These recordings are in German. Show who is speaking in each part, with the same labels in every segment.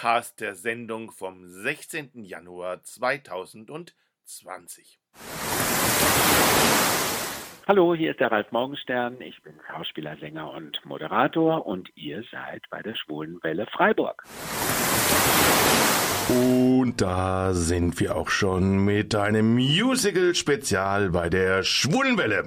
Speaker 1: Podcast der Sendung vom 16. Januar 2020.
Speaker 2: Hallo, hier ist der Ralf Morgenstern. Ich bin Schauspieler, Sänger und Moderator und ihr seid bei der Schwulen Welle Freiburg.
Speaker 1: Und da sind wir auch schon mit einem Musical-Spezial bei der Schwulenwelle.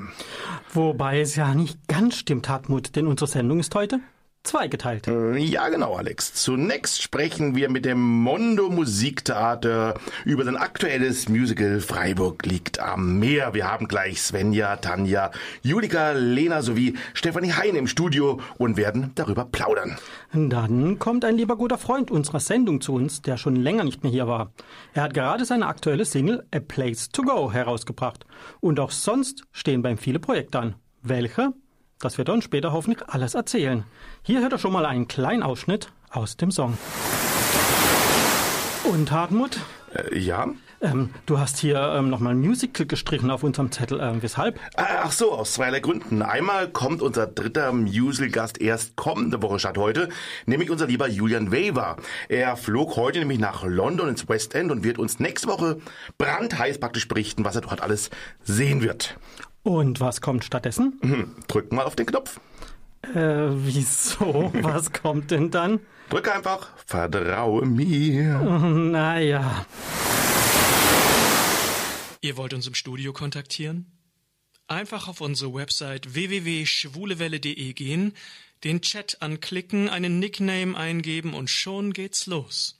Speaker 3: Wobei es ja nicht ganz stimmt, Hartmut, denn unsere Sendung ist heute zweigeteilt.
Speaker 1: Äh, ja, genau, Alex. Zunächst sprechen wir mit dem Mondo Musiktheater über sein aktuelles Musical Freiburg liegt am Meer. Wir haben gleich Svenja, Tanja, Julika, Lena sowie Stefanie Hein im Studio und werden darüber plaudern.
Speaker 3: Dann kommt ein lieber guter Freund unserer Sendung zu uns, der schon länger nicht mehr hier war. Er hat gerade seine aktuelle Single A Place to Go herausgebracht. Und auch sonst stehen beim viele Projekte an. Welche? Das wird er uns später hoffentlich alles erzählen. Hier hört er schon mal einen kleinen Ausschnitt aus dem Song. Und Hartmut?
Speaker 1: Äh, ja?
Speaker 3: Ähm, du hast hier ähm, nochmal Musical gestrichen auf unserem Zettel. Ähm, weshalb?
Speaker 1: Ach so, aus zweierlei Gründen. Einmal kommt unser dritter Musical-Gast erst kommende Woche statt heute, nämlich unser lieber Julian Weaver. Er flog heute nämlich nach London ins West End und wird uns nächste Woche brandheiß praktisch berichten, was er dort alles sehen wird.
Speaker 3: Und was kommt stattdessen?
Speaker 1: Hm, drück mal auf den Knopf.
Speaker 3: Äh, wieso? Was kommt denn dann?
Speaker 1: Drück einfach, vertraue mir.
Speaker 3: Naja.
Speaker 4: Ihr wollt uns im Studio kontaktieren? Einfach auf unsere Website www.schwulewelle.de gehen, den Chat anklicken, einen Nickname eingeben und schon geht's los.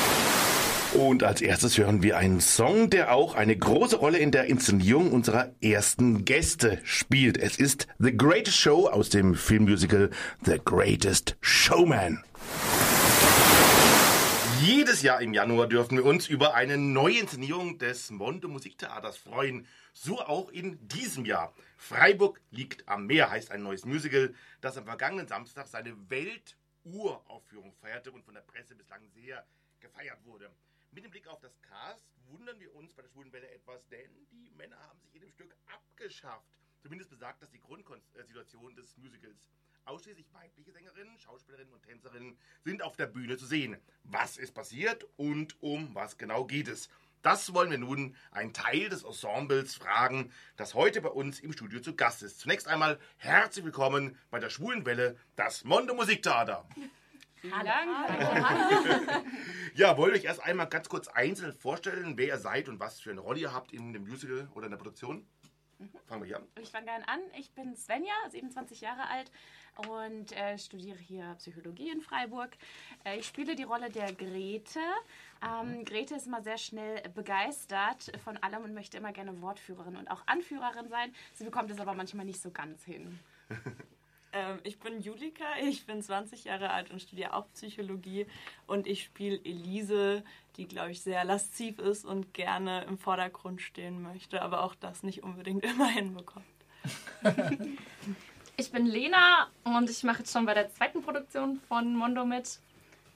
Speaker 1: Und als erstes hören wir einen Song, der auch eine große Rolle in der Inszenierung unserer ersten Gäste spielt. Es ist The Greatest Show aus dem Filmmusical The Greatest Showman. Jedes Jahr im Januar dürfen wir uns über eine neue Inszenierung des Mondo Musiktheaters freuen. So auch in diesem Jahr. Freiburg liegt am Meer heißt ein neues Musical, das am vergangenen Samstag seine Welturaufführung feierte und von der Presse bislang sehr gefeiert wurde. Mit dem Blick auf das Cast wundern wir uns bei der Schwulenwelle etwas, denn die Männer haben sich in dem Stück abgeschafft. Zumindest besagt das die Grundsituation des Musicals. Ausschließlich weibliche Sängerinnen, Schauspielerinnen und Tänzerinnen sind auf der Bühne zu sehen. Was ist passiert und um was genau geht es? Das wollen wir nun einen Teil des Ensembles fragen, das heute bei uns im Studio zu Gast ist. Zunächst einmal herzlich willkommen bei der Schwulenwelle, das Mondo Musiktheater.
Speaker 5: Vielen Dank.
Speaker 1: ja, wollt ihr euch erst einmal ganz kurz einzeln vorstellen, wer ihr seid und was für eine Rolle ihr habt in dem Musical oder in der Produktion? Fangen wir hier an.
Speaker 5: Ich fange gerne an. Ich bin Svenja, 27 Jahre alt und äh, studiere hier Psychologie in Freiburg. Äh, ich spiele die Rolle der Grete. Ähm, Grete ist immer sehr schnell begeistert von allem und möchte immer gerne Wortführerin und auch Anführerin sein. Sie bekommt es aber manchmal nicht so ganz hin.
Speaker 6: Ähm, ich bin Julika, ich bin 20 Jahre alt und studiere auch Psychologie und ich spiele Elise, die, glaube ich, sehr lasziv ist und gerne im Vordergrund stehen möchte, aber auch das nicht unbedingt immer hinbekommt.
Speaker 7: ich bin Lena und ich mache jetzt schon bei der zweiten Produktion von Mondo mit.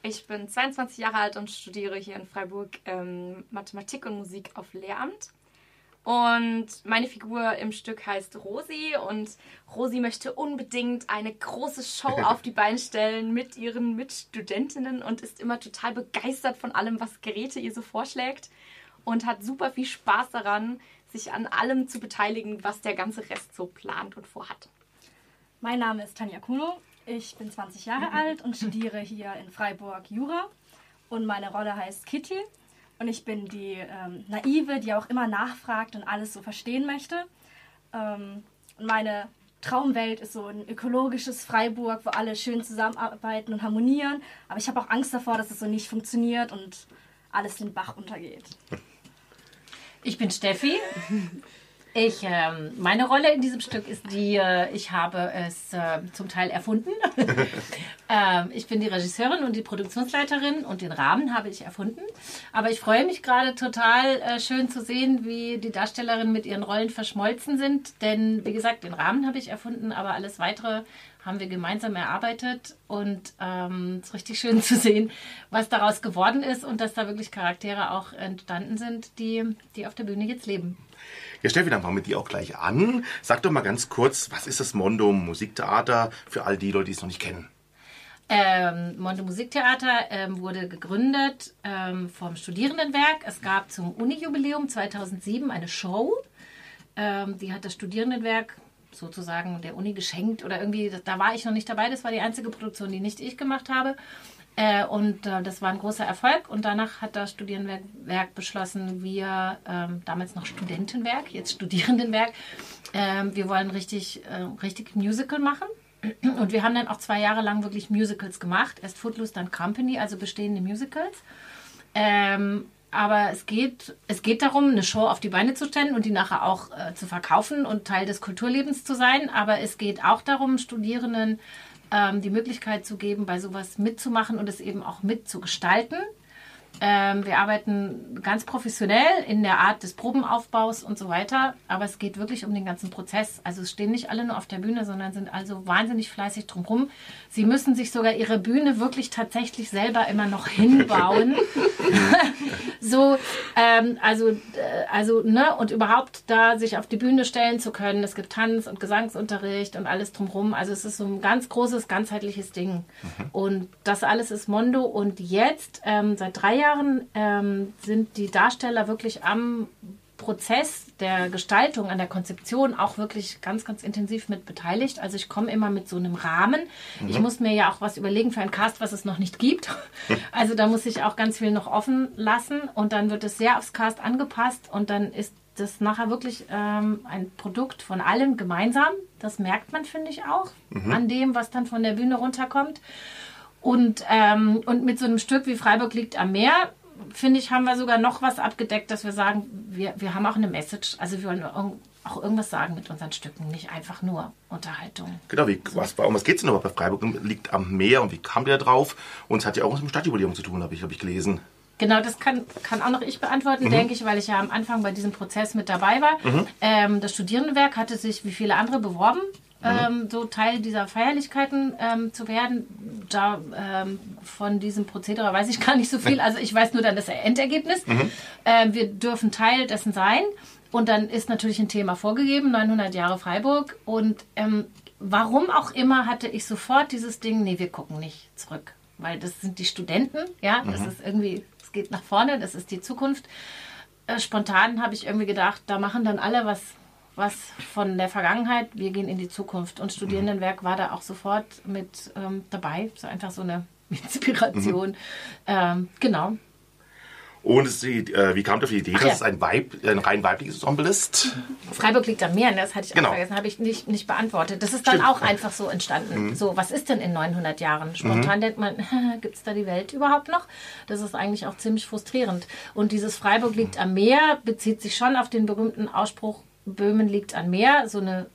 Speaker 7: Ich bin 22 Jahre alt und studiere hier in Freiburg ähm, Mathematik und Musik auf Lehramt. Und meine Figur im Stück heißt Rosi und Rosi möchte unbedingt eine große Show auf die Beine stellen mit ihren Mitstudentinnen und ist immer total begeistert von allem, was Geräte ihr so vorschlägt und hat super viel Spaß daran, sich an allem zu beteiligen, was der ganze Rest so plant und vorhat.
Speaker 8: Mein Name ist Tanja Kuno. Ich bin 20 Jahre alt und studiere hier in Freiburg Jura. Und meine Rolle heißt Kitty. Und ich bin die ähm, Naive, die auch immer nachfragt und alles so verstehen möchte. Ähm, und meine Traumwelt ist so ein ökologisches Freiburg, wo alle schön zusammenarbeiten und harmonieren. Aber ich habe auch Angst davor, dass es so nicht funktioniert und alles den Bach untergeht.
Speaker 9: Ich bin Steffi. Ich, ähm, meine Rolle in diesem Stück ist die, äh, ich habe es äh, zum Teil erfunden. ähm, ich bin die Regisseurin und die Produktionsleiterin und den Rahmen habe ich erfunden. Aber ich freue mich gerade total äh, schön zu sehen, wie die Darstellerinnen mit ihren Rollen verschmolzen sind. Denn, wie gesagt, den Rahmen habe ich erfunden, aber alles weitere haben wir gemeinsam erarbeitet und ähm, es ist richtig schön zu sehen, was daraus geworden ist und dass da wirklich Charaktere auch entstanden sind, die, die auf der Bühne jetzt leben.
Speaker 1: Ja, Steffi, dann fangen wir die auch gleich an. Sag doch mal ganz kurz, was ist das Mondo Musiktheater für all die Leute, die es noch nicht kennen?
Speaker 9: Ähm, Mondo Musiktheater ähm, wurde gegründet ähm, vom Studierendenwerk. Es gab zum Uni-Jubiläum 2007 eine Show. Ähm, die hat das Studierendenwerk sozusagen der Uni geschenkt oder irgendwie, da war ich noch nicht dabei. Das war die einzige Produktion, die nicht ich gemacht habe. Äh, und äh, das war ein großer Erfolg. Und danach hat das Studierendenwerk beschlossen, wir, ähm, damals noch Studentenwerk, jetzt Studierendenwerk, ähm, wir wollen richtig, äh, richtig Musical machen. Und wir haben dann auch zwei Jahre lang wirklich Musicals gemacht. Erst Footloose, dann Company, also bestehende Musicals. Ähm, aber es geht, es geht darum, eine Show auf die Beine zu stellen und die nachher auch äh, zu verkaufen und Teil des Kulturlebens zu sein. Aber es geht auch darum, Studierenden ähm, die Möglichkeit zu geben, bei sowas mitzumachen und es eben auch mitzugestalten. Ähm, wir arbeiten ganz professionell in der Art des Probenaufbaus und so weiter, aber es geht wirklich um den ganzen Prozess. Also es stehen nicht alle nur auf der Bühne, sondern sind also wahnsinnig fleißig drumherum. Sie müssen sich sogar ihre Bühne wirklich tatsächlich selber immer noch hinbauen. so, ähm, also, äh, also, ne, und überhaupt da sich auf die Bühne stellen zu können. Es gibt Tanz- und Gesangsunterricht und alles drumherum. Also es ist so ein ganz großes, ganzheitliches Ding. Und das alles ist Mondo. Und jetzt, ähm, seit drei Jahren, ähm, sind die Darsteller wirklich am Prozess der Gestaltung, an der Konzeption auch wirklich ganz, ganz intensiv mit beteiligt. Also ich komme immer mit so einem Rahmen.
Speaker 10: Mhm.
Speaker 9: Ich muss mir ja auch was überlegen für einen Cast, was es noch nicht gibt. Also da muss ich auch ganz viel noch offen lassen und dann wird es sehr aufs Cast angepasst und dann ist das nachher wirklich ähm, ein Produkt von allen gemeinsam. Das merkt man, finde ich, auch
Speaker 10: Mhm.
Speaker 9: an dem, was dann von der Bühne runterkommt. Und, ähm, und mit so einem Stück wie Freiburg liegt am Meer, finde ich, haben wir sogar noch was abgedeckt, dass wir sagen, wir, wir haben auch eine Message. Also wir wollen auch irgendwas sagen mit unseren Stücken, nicht einfach nur Unterhaltung.
Speaker 1: Genau, wie, was, um was geht es denn überhaupt bei Freiburg? Liegt am Meer und wie kam der drauf? Und es hat ja auch was mit dem Stadtjubiläum zu tun, habe ich, hab ich gelesen.
Speaker 9: Genau, das kann, kann auch noch ich beantworten,
Speaker 1: Mhm.
Speaker 9: denke ich, weil ich ja am Anfang bei diesem Prozess mit dabei war.
Speaker 1: Mhm.
Speaker 9: Ähm, das Studierendenwerk hatte sich wie viele andere beworben. Ähm, so Teil dieser Feierlichkeiten ähm, zu werden. Da ähm, von diesem Prozedere weiß ich gar nicht so viel. Also ich weiß nur dann das Endergebnis.
Speaker 10: Mhm.
Speaker 9: Ähm, wir dürfen Teil dessen sein. Und dann ist natürlich ein Thema vorgegeben, 900 Jahre Freiburg. Und ähm, warum auch immer hatte ich sofort dieses Ding, nee, wir gucken nicht zurück. Weil das sind die Studenten, ja, das
Speaker 10: Mhm.
Speaker 9: ist irgendwie, es geht nach vorne, das ist die Zukunft. Äh, spontan habe ich irgendwie gedacht, da machen dann alle was, was von der Vergangenheit, wir gehen in die Zukunft. Und Studierendenwerk war da auch sofort mit ähm, dabei, so einfach so eine Inspiration. Ähm, genau.
Speaker 1: Und die, äh, wie kam auf die Idee,
Speaker 9: Ach
Speaker 1: dass
Speaker 9: ja.
Speaker 1: es ein, Weib, ein rein weibliches Ensemble ist?
Speaker 9: Freiburg liegt am Meer, ne? das hatte ich
Speaker 1: Genau.
Speaker 9: auch vergessen, habe ich nicht, nicht beantwortet. Das ist dann
Speaker 1: Stimmt.
Speaker 9: auch einfach so entstanden.
Speaker 1: Mhm.
Speaker 9: So, was ist denn in 900 Jahren? Spontan
Speaker 1: Mhm.
Speaker 9: denkt man, gibt es da die Welt überhaupt noch? Das ist eigentlich auch ziemlich frustrierend. Und dieses Freiburg liegt am Meer bezieht sich schon auf den berühmten Ausspruch, Böhmen liegt am Meer, so eine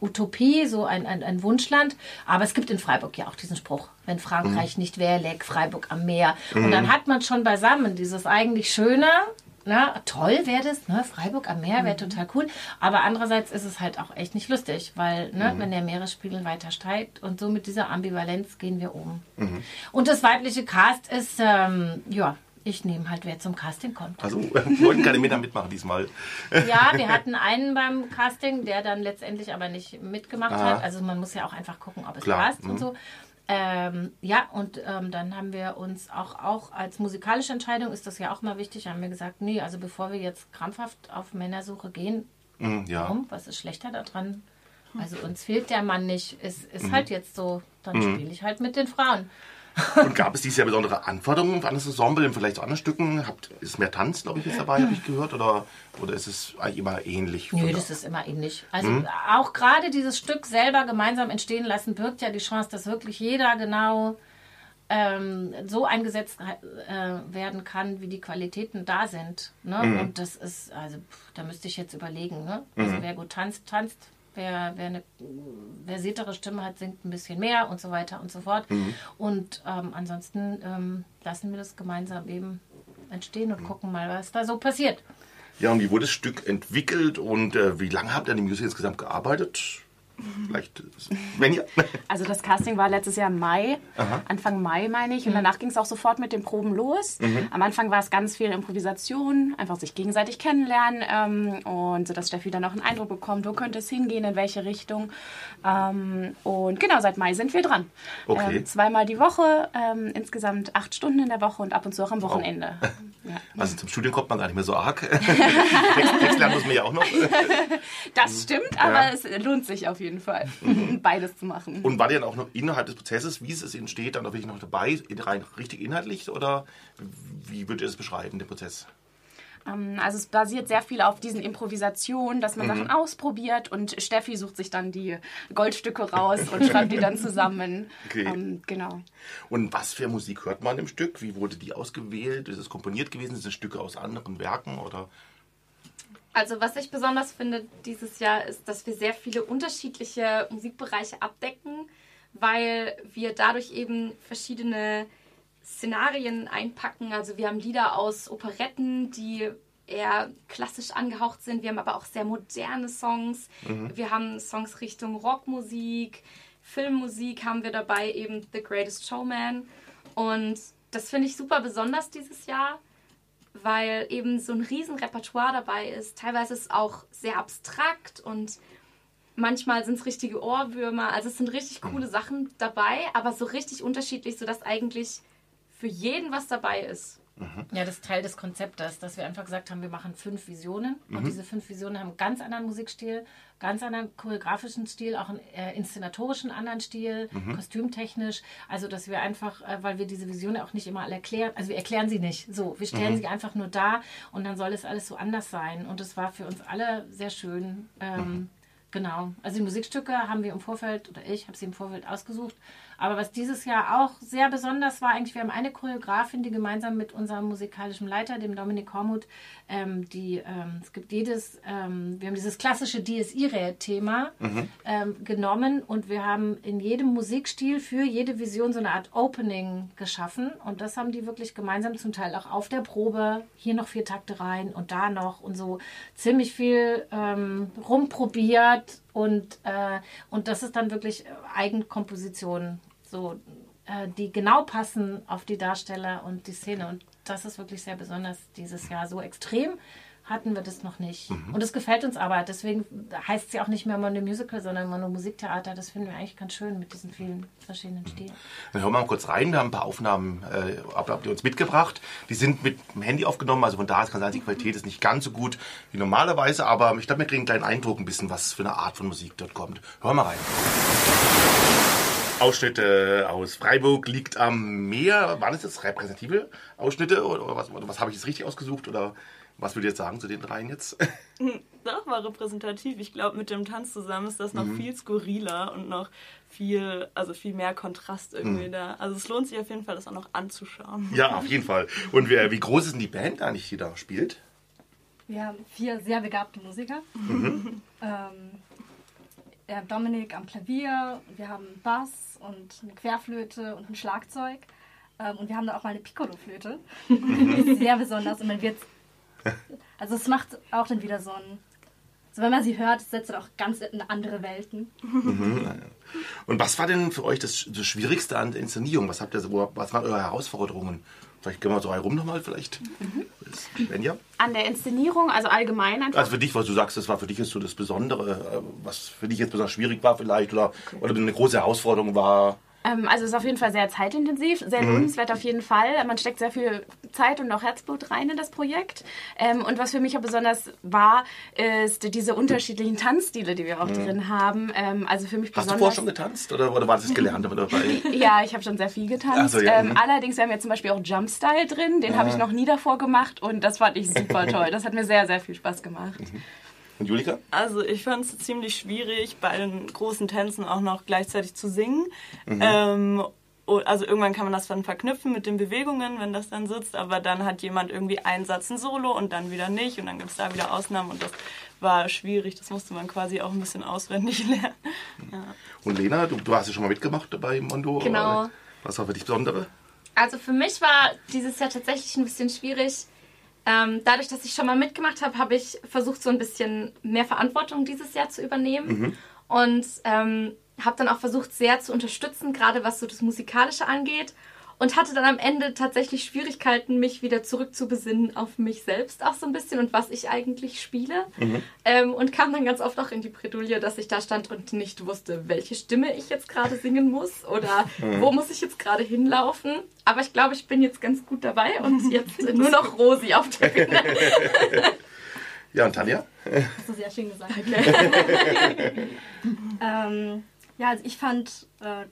Speaker 9: Utopie, so ein, ein, ein Wunschland. Aber es gibt in Freiburg ja auch diesen Spruch, wenn Frankreich
Speaker 10: Mhm.
Speaker 9: nicht wäre, läge Freiburg am Meer. Und
Speaker 10: Mhm.
Speaker 9: dann hat man schon beisammen dieses eigentlich Schöne, na, toll wäre das, ne? Freiburg am Meer wäre total cool. Aber andererseits ist es halt auch echt nicht lustig, weil, ne,
Speaker 10: Mhm.
Speaker 9: wenn der Meeresspiegel weiter steigt und so mit dieser Ambivalenz gehen wir um. Und das weibliche Cast ist, ähm, ja, ich nehme halt, wer zum Casting kommt.
Speaker 1: Also wollten keine Männer mitmachen diesmal.
Speaker 9: Ja, wir hatten einen beim Casting, der dann letztendlich aber nicht mitgemacht
Speaker 1: Aha.
Speaker 9: hat. Also man muss ja auch einfach gucken, ob es
Speaker 1: Klar,
Speaker 9: passt und
Speaker 1: mhm.
Speaker 9: so. Ähm, ja, und ähm, dann haben wir uns auch, auch als musikalische Entscheidung ist das ja auch mal wichtig, haben wir gesagt, nee, also bevor wir jetzt krampfhaft auf Männersuche gehen,
Speaker 1: Mhm, ja.
Speaker 9: warum? Was ist schlechter daran? Also uns fehlt der Mann nicht, ist, ist
Speaker 1: Mhm.
Speaker 9: halt jetzt so, dann
Speaker 1: Mhm.
Speaker 9: spiele ich halt mit den Frauen.
Speaker 1: Und gab es dieses Jahr besondere Anforderungen an das Ensemble Vergleich zu anderen Stücken? Habt, ist mehr Tanz, glaube ich, jetzt dabei, habe ich gehört? Oder, oder ist es eigentlich immer ähnlich?
Speaker 9: Nö, das ist immer ähnlich. Also
Speaker 1: Mhm.
Speaker 9: auch gerade dieses Stück selber gemeinsam entstehen lassen, birgt ja die Chance, dass wirklich jeder genau ähm, so eingesetzt äh, werden kann, wie die Qualitäten da sind. Ne?
Speaker 10: Mhm.
Speaker 9: Und das ist, also pff, da müsste ich jetzt überlegen. Ne? Also
Speaker 10: Mhm.
Speaker 9: wer gut tanzt, tanzt. Wer, wer eine versiertere Stimme hat, singt ein bisschen mehr und so weiter und so fort.
Speaker 10: Mhm.
Speaker 9: Und ähm, ansonsten ähm, lassen wir das gemeinsam eben entstehen und gucken mal, was da so passiert.
Speaker 1: Ja, und wie wurde das Stück entwickelt und äh, wie lange habt ihr an dem Musical insgesamt gearbeitet? Vielleicht, wenn ihr.
Speaker 5: Also das Casting war letztes Jahr im Mai,
Speaker 1: Aha.
Speaker 5: Anfang Mai meine ich. Und danach ging es auch sofort mit den Proben los.
Speaker 1: Mhm.
Speaker 5: Am Anfang war es ganz viel Improvisation, einfach sich gegenseitig kennenlernen ähm, und so, dass Steffi dann auch einen Eindruck bekommt, wo könnte es hingehen, in welche Richtung. Ähm, und genau, seit Mai sind wir dran.
Speaker 1: Okay.
Speaker 5: Ähm, zweimal die Woche, ähm, insgesamt acht Stunden in der Woche und ab und zu auch am Wochenende. Ja.
Speaker 1: Also zum Studium kommt man gar nicht mehr so arg. Text, Text lernen muss man ja auch noch.
Speaker 5: Das stimmt, aber
Speaker 1: Ja.
Speaker 5: es lohnt sich auf jeden Fall, beides zu machen.
Speaker 1: Und war die dann auch noch innerhalb des Prozesses, wie es entsteht, dann auch wirklich noch dabei, in- rein richtig inhaltlich? Oder wie würdet ihr das beschreiben, den Prozess?
Speaker 5: Ähm, Also es basiert sehr viel auf diesen Improvisationen, dass man
Speaker 1: Mhm.
Speaker 5: Sachen ausprobiert und Steffi sucht sich dann die Goldstücke raus und schreibt die dann zusammen.
Speaker 1: Okay.
Speaker 5: Ähm, genau.
Speaker 1: Und was für Musik hört man im Stück? Wie wurde die ausgewählt? Ist es komponiert gewesen? Sind es Stücke aus anderen Werken? Oder?
Speaker 7: Also was ich besonders finde dieses Jahr ist, dass wir sehr viele unterschiedliche Musikbereiche abdecken, weil wir dadurch eben verschiedene Szenarien einpacken. Also wir haben Lieder aus Operetten, die eher klassisch angehaucht sind. Wir haben aber auch sehr moderne Songs. Wir haben Songs Richtung Rockmusik, Filmmusik haben wir dabei, eben The Greatest Showman. Und das finde ich super besonders dieses Jahr, weil eben so ein riesen Repertoire dabei ist. Teilweise ist es auch sehr abstrakt und manchmal sind es richtige Ohrwürmer. Also es sind richtig coole Sachen dabei, aber so richtig unterschiedlich, sodass eigentlich für jeden was dabei ist.
Speaker 9: Ja, das ist Teil des Konzeptes, dass wir einfach gesagt haben, wir machen fünf Visionen und diese fünf Visionen haben einen ganz anderen Musikstil, ganz anderen choreografischen Stil, auch einen äh, inszenatorischen anderen Stil, kostümtechnisch. Also, dass wir einfach, äh, weil wir diese Visionen auch nicht immer alle erklären, also wir erklären sie nicht. So, wir stellen sie einfach nur da und dann soll es alles so anders sein. Und es war für uns alle sehr schön. Ähm, Genau. Also die Musikstücke haben wir im Vorfeld, oder ich habe sie im Vorfeld ausgesucht. Aber was dieses Jahr auch sehr besonders war, eigentlich, wir haben eine Choreografin, die gemeinsam mit unserem musikalischen Leiter, dem Dominik Hormuth, ähm, die, ähm, es gibt jedes, ähm, wir haben dieses klassische DSI-Thema ähm, genommen und wir haben in jedem Musikstil für jede Vision so eine Art Opening geschaffen. Und das haben die wirklich gemeinsam zum Teil auch auf der Probe, hier noch vier Takte rein und da noch und so ziemlich viel ähm, rumprobiert und, äh, und das ist dann wirklich Eigenkomposition, so, äh, die genau passen auf die Darsteller und die Szene. Und das ist wirklich sehr besonders dieses Jahr. So extrem hatten wir das noch nicht. Und es gefällt uns aber. Deswegen heißt es ja auch nicht mehr Mono Musical, sondern Mono Musiktheater. Das finden wir eigentlich ganz schön mit diesen vielen verschiedenen Stilen.
Speaker 1: Dann hören wir mal kurz rein. Wir haben ein paar Aufnahmen, äh, habt ihr uns mitgebracht. Die sind mit dem Handy aufgenommen, also von daher kann sein, die Qualität ist nicht ganz so gut wie normalerweise, aber ich glaube, wir kriegen einen kleinen Eindruck, ein bisschen, was für eine Art von Musik dort kommt. Hören wir rein. Ausschnitte aus Freiburg liegt am Meer. Waren das jetzt repräsentative Ausschnitte oder was, was habe ich jetzt richtig ausgesucht oder was würdet ihr jetzt sagen zu den dreien jetzt?
Speaker 6: Doch, war repräsentativ. Ich glaube, mit dem Tanz zusammen ist das noch viel skurriler und noch viel, also viel mehr Kontrast irgendwie da. Also es lohnt sich auf jeden Fall, das auch noch anzuschauen.
Speaker 1: ja, auf jeden Fall. Und wie, wie groß ist denn die Band eigentlich, die da spielt?
Speaker 8: Wir haben vier sehr begabte Musiker. Ähm, ja, Dominik am Klavier, wir haben einen Bass und eine Querflöte und ein Schlagzeug. Ähm, und wir haben da auch mal eine Piccolo-Flöte. Die ist sehr besonders und man wird. Also es macht auch dann wieder so ein. Also wenn man sie hört, setzt es auch ganz in andere Welten.
Speaker 1: Und was war denn für euch das, das Schwierigste an der Inszenierung? Was, habt ihr, so- was waren eure Herausforderungen? Vielleicht gehen wir so herum nochmal, vielleicht. Svenja?
Speaker 5: An der Inszenierung, also allgemein einfach.
Speaker 1: Also für dich, was du sagst, das war für dich jetzt so das Besondere, äh, was für dich jetzt besonders schwierig war vielleicht oder, oder eine große Herausforderung war.
Speaker 5: Ähm, also es ist auf jeden Fall sehr zeitintensiv, sehr
Speaker 1: Mhm.
Speaker 5: lohnenswert auf jeden Fall. Man steckt sehr viel Zeit und auch Herzblut rein in das Projekt. Ähm, und was für mich auch besonders war, ist diese unterschiedlichen Tanzstile, die wir auch drin haben. Ähm, also für mich
Speaker 1: Mhm. Hast du
Speaker 5: besonders.
Speaker 1: vorher schon getanzt oder, oder war das gelernt dabei?
Speaker 5: Ja, ich habe schon sehr viel getanzt.
Speaker 1: So, ja,
Speaker 5: ähm,
Speaker 1: mhm.
Speaker 5: allerdings, wir haben jetzt zum Beispiel auch Jumpstyle drin. Den habe ich noch nie davor gemacht und das fand ich super toll. Das hat mir sehr, sehr viel Spaß gemacht.
Speaker 1: Und Julika?
Speaker 6: Also ich fand es ziemlich schwierig, bei den großen Tänzen auch noch gleichzeitig zu singen.
Speaker 1: Mhm.
Speaker 6: Ähm, also irgendwann kann man das dann verknüpfen mit den Bewegungen, wenn das dann sitzt, aber dann hat jemand irgendwie einen Satz ein Solo und dann wieder nicht und dann gibt es da wieder Ausnahmen und das war schwierig. Das musste man quasi auch ein bisschen auswendig lernen.
Speaker 1: Und Lena, du, du hast ja schon mal mitgemacht bei Mondo.
Speaker 7: Genau.
Speaker 1: Was war für dich Besondere?
Speaker 7: Also für mich war dieses Jahr tatsächlich ein bisschen schwierig. Ähm, dadurch, dass ich schon mal mitgemacht habe, habe ich versucht, so ein bisschen mehr Verantwortung dieses Jahr zu übernehmen. und ähm, habe dann auch versucht, sehr zu unterstützen, gerade was so das Musikalische angeht und hatte dann am Ende tatsächlich Schwierigkeiten, mich wieder zurückzubesinnen auf mich selbst auch so ein bisschen und was ich eigentlich spiele.
Speaker 1: Mhm.
Speaker 7: Ähm, und kam dann ganz oft auch in die Bredouille, dass ich da stand und nicht wusste, welche Stimme ich jetzt gerade singen muss oder
Speaker 1: Mhm.
Speaker 7: wo muss ich jetzt gerade hinlaufen. Aber ich glaube, ich bin jetzt ganz gut dabei und jetzt nur noch Rosi auf der Bühne.
Speaker 1: Ja, und Tanja?
Speaker 8: Hast du sehr schön gesagt. ähm, ja, also ich fand, äh,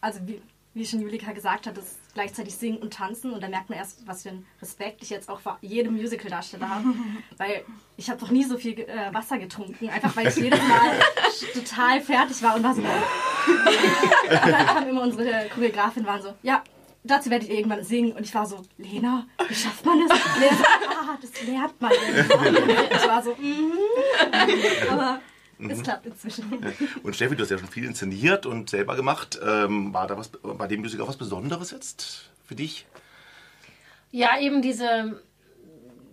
Speaker 8: also wie, wie schon Julika gesagt hat, das gleichzeitig singen und tanzen und da merkt man erst, was für einen Respekt ich jetzt auch vor jedem Musical-Darsteller habe, weil ich habe noch nie so viel äh, Wasser getrunken, einfach weil ich jedes Mal total fertig war und war so. und dann kam immer unsere Choreografin waren so, ja. Dazu werdet ihr irgendwann singen. Und ich war so, Lena, wie schafft man das? Lena, ah, das lernt man. irgendwann. Ich war so, mhm. Aber es klappt inzwischen.
Speaker 1: Und Steffi, du hast ja schon viel inszeniert und selber gemacht. Ähm, war da was bei dem Musical auch was Besonderes jetzt für dich?
Speaker 9: Ja, eben diese,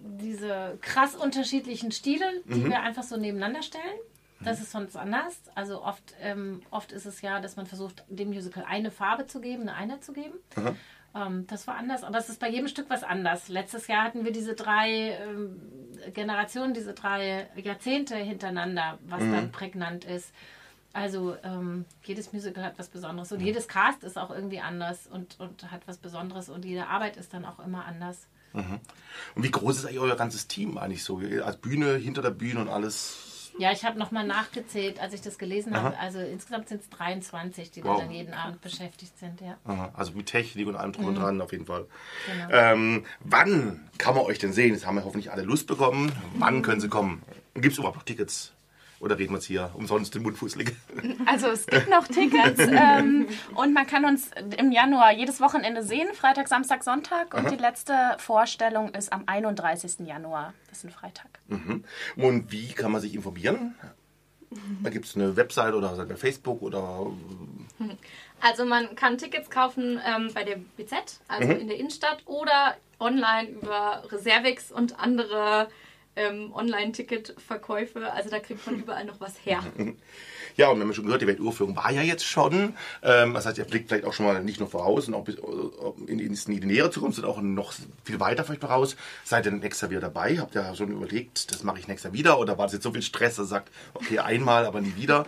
Speaker 9: diese krass unterschiedlichen Stile, die wir einfach so nebeneinander stellen. Das ist sonst anders. Also oft, ähm, oft ist es ja, dass man versucht, dem Musical eine Farbe zu geben, eine Einheit zu geben. Ähm, das war anders, aber es ist bei jedem Stück was anders. Letztes Jahr hatten wir diese drei ähm, Generationen, diese drei Jahrzehnte hintereinander, was dann prägnant ist. Also ähm, jedes Musical hat was Besonderes und jedes Cast ist auch irgendwie anders und, und hat was Besonderes und jede Arbeit ist dann auch immer anders.
Speaker 1: Und wie groß ist eigentlich euer ganzes Team eigentlich so? Als Bühne, hinter der Bühne und alles?
Speaker 9: Ja, ich habe nochmal nachgezählt, als ich das gelesen habe. Also insgesamt sind es 23, die
Speaker 1: Wow.
Speaker 9: da dann jeden Abend beschäftigt sind. Ja.
Speaker 1: Aha, Also mit Technik und allem drum und dran auf jeden Fall.
Speaker 9: Genau.
Speaker 1: Ähm, wann kann man euch denn sehen? Jetzt haben wir hoffentlich alle Lust bekommen. Wann können sie kommen? Gibt es überhaupt noch Tickets? Oder reden wir jetzt hier umsonst den Mund fußelig?
Speaker 5: Also es gibt noch Tickets ähm, und man kann uns im Januar jedes Wochenende sehen, Freitag, Samstag, Sonntag. Und die letzte Vorstellung ist am 31. Januar. Das ist ein Freitag.
Speaker 1: Und wie kann man sich informieren? Da gibt es eine Website oder bei Facebook oder
Speaker 7: Also man kann Tickets kaufen ähm, bei der BZ, also in der Innenstadt, oder online über Reservix und andere ähm, Online-Ticket-Verkäufe. Also da kriegt man überall noch was her.
Speaker 1: Ja, und wir haben schon gehört, die Welturführung war ja jetzt schon. Ähm, das heißt, ihr blickt vielleicht auch schon mal nicht nur voraus und auch bis, in, in, in die nähere Zukunft, sondern auch noch viel weiter vielleicht voraus. Seid ihr nächstes Jahr wieder dabei? Habt ihr schon überlegt, das mache ich nächstes Jahr wieder? Oder war das jetzt so viel Stress, dass ihr sagt, okay, einmal, aber nie wieder?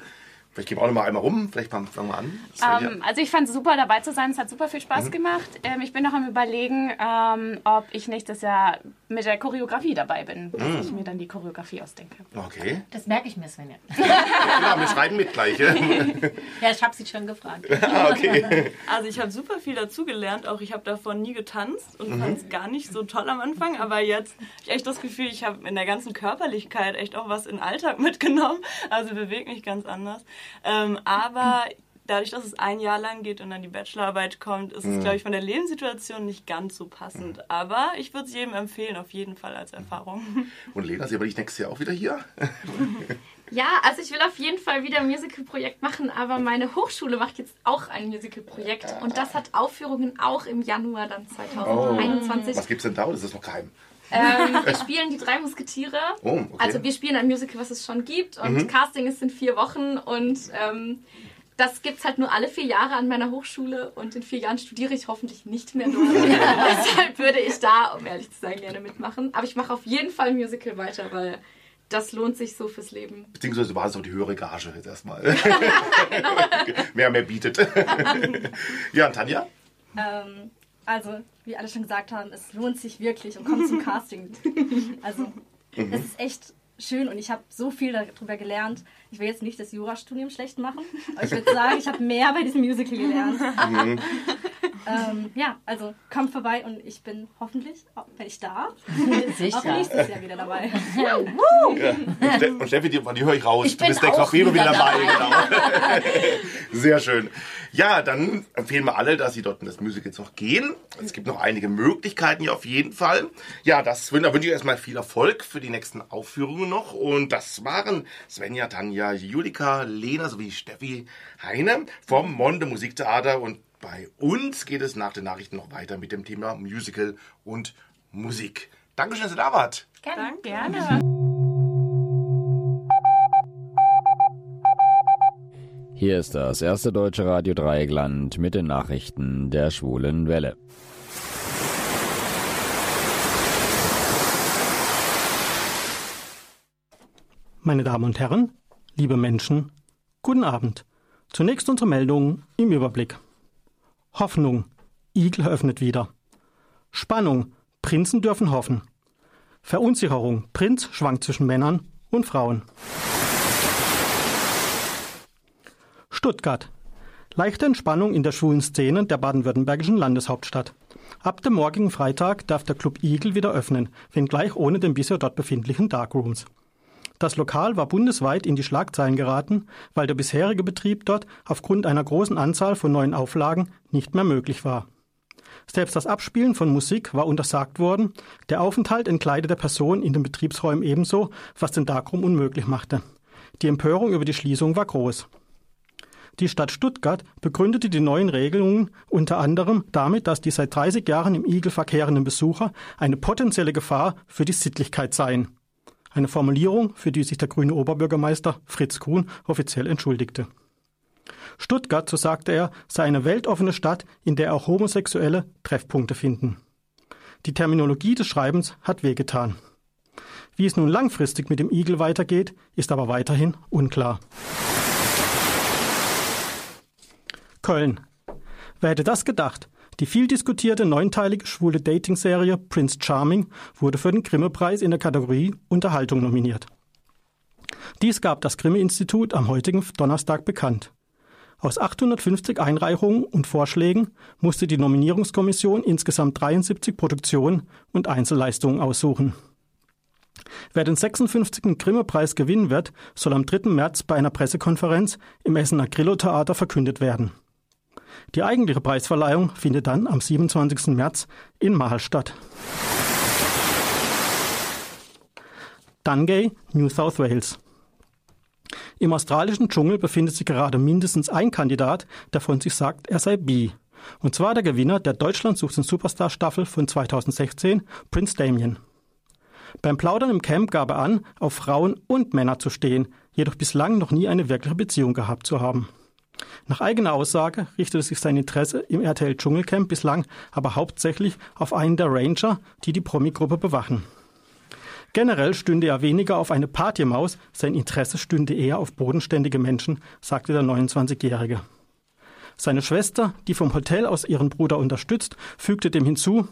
Speaker 1: Vielleicht gehen wir auch noch mal einmal rum. Vielleicht fangen wir an.
Speaker 5: Ähm, also ich fand es super dabei zu sein. Es hat super viel Spaß gemacht. Ähm, ich bin noch am überlegen, ähm, ob ich nächstes Jahr mit der Choreografie dabei bin. Dass ich mir dann die Choreografie ausdenke.
Speaker 1: Okay.
Speaker 9: Das merke ich mir, Svenja.
Speaker 1: Ja, wir schreiben mit gleich. ja?
Speaker 9: Ja, ich habe sie schon gefragt.
Speaker 1: ah, okay.
Speaker 6: Also ich habe super viel dazugelernt. Auch ich habe davon nie getanzt und fand es gar nicht so toll am Anfang. Aber jetzt habe ich echt das Gefühl, ich habe in der ganzen Körperlichkeit echt auch was in den Alltag mitgenommen. Also bewege mich ganz anders. Ähm, aber dadurch, dass es ein Jahr lang geht und dann die Bachelorarbeit kommt, ist es, glaube ich, von der Lebenssituation nicht ganz so passend. Aber ich würde es jedem empfehlen, auf jeden Fall als Erfahrung.
Speaker 1: Und Lena, sie aber dich nächstes Jahr auch wieder hier?
Speaker 7: Ja, also ich will auf jeden Fall wieder ein Musical-Projekt machen, aber meine Hochschule macht jetzt auch ein Musical-Projekt und das hat Aufführungen auch im Januar dann 2021.
Speaker 1: Was gibt's denn da? Oder ist das noch geheim?
Speaker 7: Ähm, wir spielen die drei Musketiere.
Speaker 1: Oh, okay. Mhm.
Speaker 7: Also wir spielen ein Musical, was es schon gibt und Casting ist in vier Wochen und ähm, das gibt es halt nur alle vier Jahre an meiner Hochschule und in vier Jahren studiere ich hoffentlich nicht mehr dort. Deshalb würde ich da, um ehrlich zu sein, gerne mitmachen. Aber ich mache auf jeden Fall ein Musical weiter, weil das lohnt sich so fürs Leben.
Speaker 1: Beziehungsweise war es auch die höhere Gage jetzt erstmal. mehr, mehr bietet. ja, und Tanja?
Speaker 8: Ähm, also, wie alle schon gesagt haben, es lohnt sich wirklich und kommt zum Casting. Also, es ist echt schön und ich habe so viel darüber gelernt. Ich will jetzt nicht das Jurastudium schlecht machen, aber ich würde sagen, ich habe mehr bei diesem Musical gelernt. ähm, ja, also kommt vorbei und ich bin hoffentlich, wenn ich darf, auch
Speaker 9: Sicher.
Speaker 8: nächstes Jahr wieder dabei.
Speaker 1: Ja. Und, Ste und Steffi, die, die höre ich raus.
Speaker 9: Ich
Speaker 1: du bist Fall wieder
Speaker 9: wieder
Speaker 1: dabei. Genau. Sehr schön. Ja, dann empfehlen wir alle, dass sie dort in das Musical jetzt noch gehen. Es gibt noch einige Möglichkeiten hier auf jeden Fall. Ja, das da wünsche ich erstmal viel Erfolg für die nächsten Aufführungen noch. Und das waren Svenja, Tanja, Julika, Lena sowie Steffi Heine vom Monde Musiktheater. Und bei uns geht es nach den Nachrichten noch weiter mit dem Thema Musical und Musik. Dankeschön, dass ihr da wart.
Speaker 5: Gerne.
Speaker 10: Hier ist das erste deutsche Radio Dreieckland mit den Nachrichten der Schwulen Welle.
Speaker 3: Meine Damen und Herren, liebe Menschen, guten Abend. Zunächst unsere Meldungen im Überblick. Hoffnung, Igel öffnet wieder. Spannung, Prinzen dürfen hoffen. Verunsicherung, Prinz schwankt zwischen Männern und Frauen. Stuttgart. Leichte Entspannung in der schwulen Szene der baden-württembergischen Landeshauptstadt. Ab dem morgigen Freitag darf der Club Igel wieder öffnen, wenngleich ohne den bisher dort befindlichen Darkrooms. Das Lokal war bundesweit in die Schlagzeilen geraten, weil der bisherige Betrieb dort aufgrund einer großen Anzahl von neuen Auflagen nicht mehr möglich war. Selbst das Abspielen von Musik war untersagt worden, der Aufenthalt entkleideter Personen in den Betriebsräumen ebenso, was den Darkroom unmöglich machte. Die Empörung über die Schließung war groß. Die Stadt Stuttgart begründete die neuen Regelungen unter anderem damit, dass die seit 30 Jahren im Igel verkehrenden Besucher eine potenzielle Gefahr für die Sittlichkeit seien. Eine Formulierung, für die sich der grüne Oberbürgermeister Fritz Kuhn offiziell entschuldigte. Stuttgart, so sagte er, sei eine weltoffene Stadt, in der auch Homosexuelle Treffpunkte finden. Die Terminologie des Schreibens hat wehgetan. Wie es nun langfristig mit dem Igel weitergeht, ist aber weiterhin unklar. Köln. Wer hätte das gedacht? Die viel diskutierte neunteilige schwule Dating-Serie Prince Charming wurde für den Grimme-Preis in der Kategorie Unterhaltung nominiert. Dies gab das Grimme-Institut am heutigen Donnerstag bekannt. Aus 850 Einreichungen und Vorschlägen musste die Nominierungskommission insgesamt 73 Produktionen und Einzelleistungen aussuchen. Wer den 56. Grimme-Preis gewinnen wird, soll am 3. März bei einer Pressekonferenz im Essener Grillo-Theater verkündet werden. Die eigentliche Preisverleihung findet dann am 27. März in Mahal statt. Dungay, New South Wales. Im australischen Dschungel befindet sich gerade mindestens ein Kandidat, der von sich sagt, er sei bi. Und zwar der Gewinner der Deutschland sucht den Superstar Staffel von 2016, Prince Damien. Beim Plaudern im Camp gab er an, auf Frauen und Männer zu stehen, jedoch bislang noch nie eine wirkliche Beziehung gehabt zu haben. Nach eigener Aussage richtete sich sein Interesse im RTL Dschungelcamp bislang aber hauptsächlich auf einen der Ranger, die die Promi-Gruppe bewachen. Generell stünde er weniger auf eine Partymaus, sein Interesse stünde eher auf bodenständige Menschen, sagte der 29-Jährige. Seine Schwester, die vom Hotel aus ihren Bruder unterstützt, fügte dem hinzu,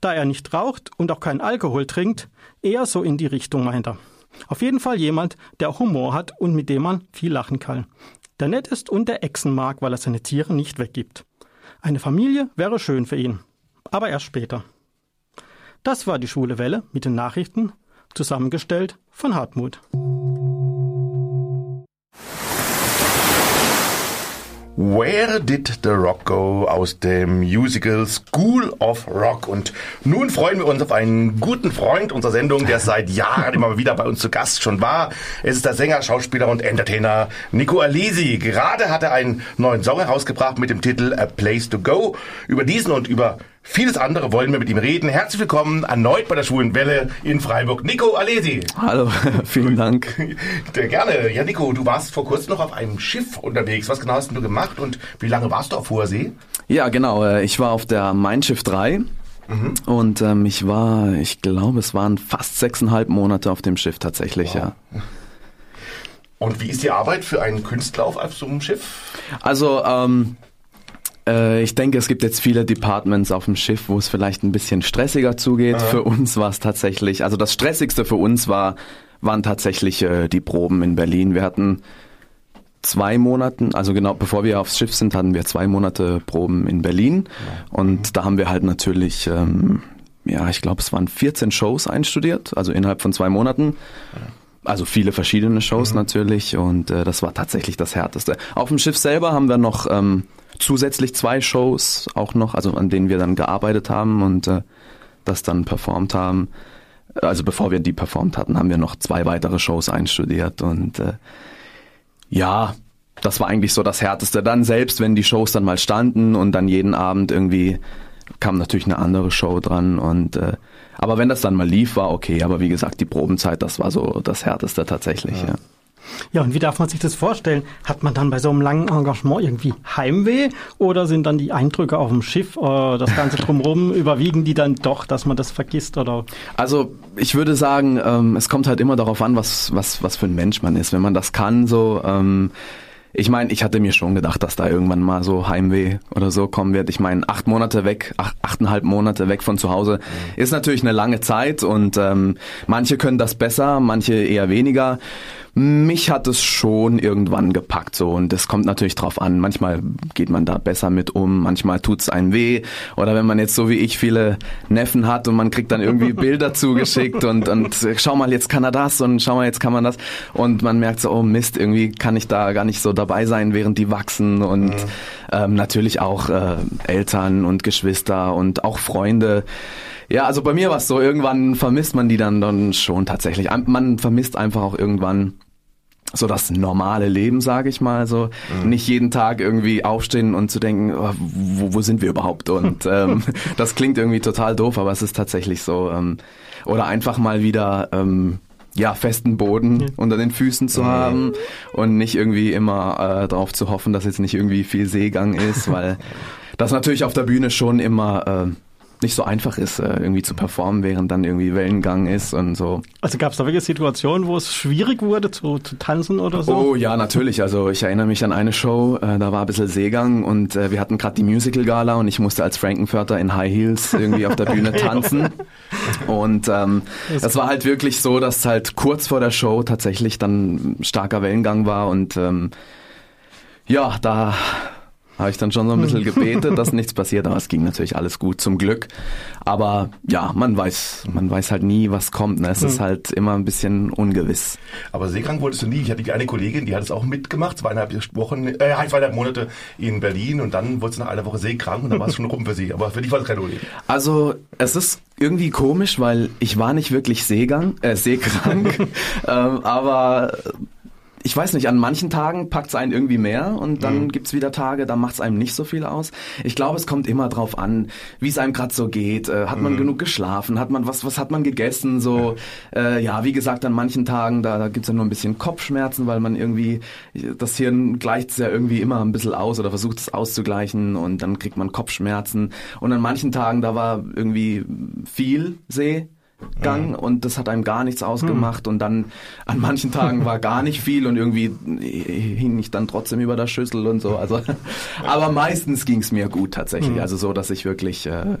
Speaker 3: da er nicht raucht und auch keinen Alkohol trinkt, eher so in die Richtung meint er. Auf jeden Fall jemand, der Humor hat und mit dem man viel lachen kann der nett ist und der Echsen mag, weil er seine Tiere nicht weggibt. Eine Familie wäre schön für ihn, aber erst später. Das war die Schwule Welle mit den Nachrichten, zusammengestellt von Hartmut.
Speaker 1: Where Did the Rock Go aus dem Musical School of Rock. Und nun freuen wir uns auf einen guten Freund unserer Sendung, der seit Jahren immer wieder bei uns zu Gast schon war. Es ist der Sänger, Schauspieler und Entertainer Nico Alesi. Gerade hat er einen neuen Song herausgebracht mit dem Titel A Place to Go. Über diesen und über Vieles andere wollen wir mit ihm reden. Herzlich willkommen erneut bei der Schwulen Welle in Freiburg. Nico Alesi.
Speaker 11: Hallo, vielen Dank.
Speaker 1: Gerne. Ja, Nico, du warst vor kurzem noch auf einem Schiff unterwegs. Was genau hast du gemacht und wie lange warst du auf hoher See?
Speaker 11: Ja, genau. Äh, ich war auf der Mein Schiff 3. Mhm. Und ähm, ich war, ich glaube, es waren fast sechseinhalb Monate auf dem Schiff tatsächlich, wow. ja.
Speaker 1: Und wie ist die Arbeit für einen Künstler auf so einem Schiff?
Speaker 11: Also, ähm, äh, ich denke, es gibt jetzt viele Departments auf dem Schiff, wo es vielleicht ein bisschen stressiger zugeht. Aha. Für uns war es tatsächlich, also das Stressigste für uns war, waren tatsächlich äh, die Proben in Berlin. Wir hatten zwei Monaten, also genau bevor wir aufs Schiff sind, hatten wir zwei Monate Proben in Berlin. Und mhm. da haben wir halt natürlich, ähm, ja, ich glaube, es waren 14 Shows einstudiert, also innerhalb von zwei Monaten. Also viele verschiedene Shows mhm. natürlich und äh, das war tatsächlich das Härteste. Auf dem Schiff selber haben wir noch ähm, zusätzlich zwei Shows auch noch, also an denen wir dann gearbeitet haben und äh, das dann performt haben. Also bevor wir die performt hatten, haben wir noch zwei weitere Shows einstudiert und äh, ja, das war eigentlich so das Härteste. Dann selbst, wenn die Shows dann mal standen und dann jeden Abend irgendwie kam natürlich eine andere Show dran und äh, aber wenn das dann mal lief, war okay. Aber wie gesagt, die Probenzeit, das war so das Härteste tatsächlich. Ja. ja.
Speaker 3: Ja, und wie darf man sich das vorstellen? Hat man dann bei so einem langen Engagement irgendwie Heimweh oder sind dann die Eindrücke auf dem Schiff, äh, das Ganze drumherum, überwiegen die dann doch, dass man das vergisst? Oder?
Speaker 11: Also ich würde sagen, ähm, es kommt halt immer darauf an, was, was, was für ein Mensch man ist. Wenn man das kann, so... Ähm, ich meine, ich hatte mir schon gedacht, dass da irgendwann mal so Heimweh oder so kommen wird. Ich meine, acht Monate weg, acht, achteinhalb Monate weg von zu Hause ist natürlich eine lange Zeit und ähm, manche können das besser, manche eher weniger mich hat es schon irgendwann gepackt so und es kommt natürlich drauf an. Manchmal geht man da besser mit um, manchmal tut's einem weh oder wenn man jetzt so wie ich viele Neffen hat und man kriegt dann irgendwie Bilder zugeschickt und und schau mal jetzt kann er das und schau mal jetzt kann man das und man merkt so oh Mist irgendwie kann ich da gar nicht so dabei sein während die wachsen und mhm. ähm, natürlich auch äh, Eltern und Geschwister und auch Freunde. Ja, also bei mir war es so, irgendwann vermisst man die dann dann schon tatsächlich. Man vermisst einfach auch irgendwann so das normale Leben, sage ich mal. So mhm. nicht jeden Tag irgendwie aufstehen und zu denken, oh, wo, wo sind wir überhaupt? Und ähm, das klingt irgendwie total doof, aber es ist tatsächlich so. Ähm, oder einfach mal wieder ähm, ja festen Boden mhm. unter den Füßen zu haben und nicht irgendwie immer äh, darauf zu hoffen, dass jetzt nicht irgendwie viel Seegang ist, weil das natürlich auf der Bühne schon immer äh, nicht so einfach ist, äh, irgendwie zu performen, während dann irgendwie Wellengang ist und so.
Speaker 3: Also gab es da wirklich Situationen, wo es schwierig wurde zu, zu, tanzen oder so?
Speaker 11: Oh ja, natürlich. Also ich erinnere mich an eine Show, äh, da war ein bisschen Seegang und äh, wir hatten gerade die Musical-Gala und ich musste als Frankenfurter in High Heels irgendwie auf der Bühne tanzen. Und ähm, das war halt wirklich so, dass halt kurz vor der Show tatsächlich dann starker Wellengang war und ähm, ja, da habe ich dann schon so ein bisschen gebetet, dass nichts passiert, aber es ging natürlich alles gut, zum Glück. Aber ja, man weiß, man weiß halt nie, was kommt. Ne? Es mhm. ist halt immer ein bisschen ungewiss.
Speaker 1: Aber seekrank wolltest du nie. Ich hatte eine Kollegin, die hat es auch mitgemacht, zweieinhalb Wochen, äh, zweieinhalb Monate in Berlin und dann wurde sie nach einer Woche seekrank und dann war es schon rum für sie. Aber für dich war das kein Problem.
Speaker 11: Also es ist irgendwie komisch, weil ich war nicht wirklich Seegang, äh, seekrank, ähm, aber ich weiß nicht, an manchen Tagen packt es einen irgendwie mehr und dann mhm. gibt's wieder Tage, da macht es einem nicht so viel aus. Ich glaube, es kommt immer drauf an, wie es einem gerade so geht. Äh, hat man mhm. genug geschlafen? Hat man was, was hat man gegessen? So, äh, ja, wie gesagt, an manchen Tagen, da, da gibt's ja nur ein bisschen Kopfschmerzen, weil man irgendwie, das Hirn gleicht es ja irgendwie immer ein bisschen aus oder versucht es auszugleichen und dann kriegt man Kopfschmerzen. Und an manchen Tagen, da war irgendwie viel See, Gang mhm. und das hat einem gar nichts ausgemacht mhm. und dann an manchen Tagen war gar nicht viel und irgendwie hing ich dann trotzdem über der Schüssel und so. Also, aber meistens ging es mir gut tatsächlich. Mhm. Also so, dass ich wirklich äh,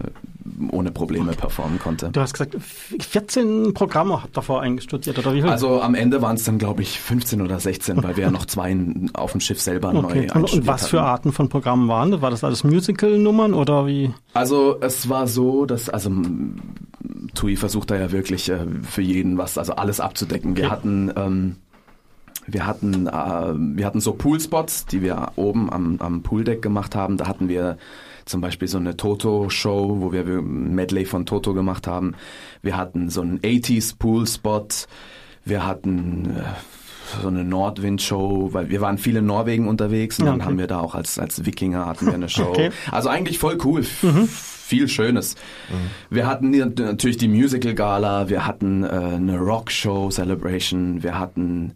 Speaker 11: ohne Probleme performen konnte.
Speaker 3: Du hast gesagt, 14 Programme habt davor eingestudiert oder wie viel?
Speaker 11: Also am Ende waren es dann glaube ich 15 oder 16, weil wir ja noch zwei auf dem Schiff selber okay.
Speaker 3: neu und, und was für Arten von Programmen waren das? War das alles Musical-Nummern oder wie?
Speaker 11: Also es war so, dass also TUI versucht da ja wirklich äh, für jeden was, also alles abzudecken. Wir hatten ähm, wir hatten äh, wir hatten so Poolspots, die wir oben am, am Pooldeck gemacht haben. Da hatten wir zum Beispiel so eine Toto-Show, wo wir Medley von Toto gemacht haben. Wir hatten so einen 80s Poolspot. Wir hatten äh, so eine Nordwind-Show, weil wir waren viele in Norwegen unterwegs und ja, okay. dann haben wir da auch als, als Wikinger hatten wir eine Show. Okay. Also eigentlich voll cool. Mhm viel Schönes. Mhm. Wir hatten natürlich die Musical Gala, wir hatten äh, eine Rockshow Celebration, wir hatten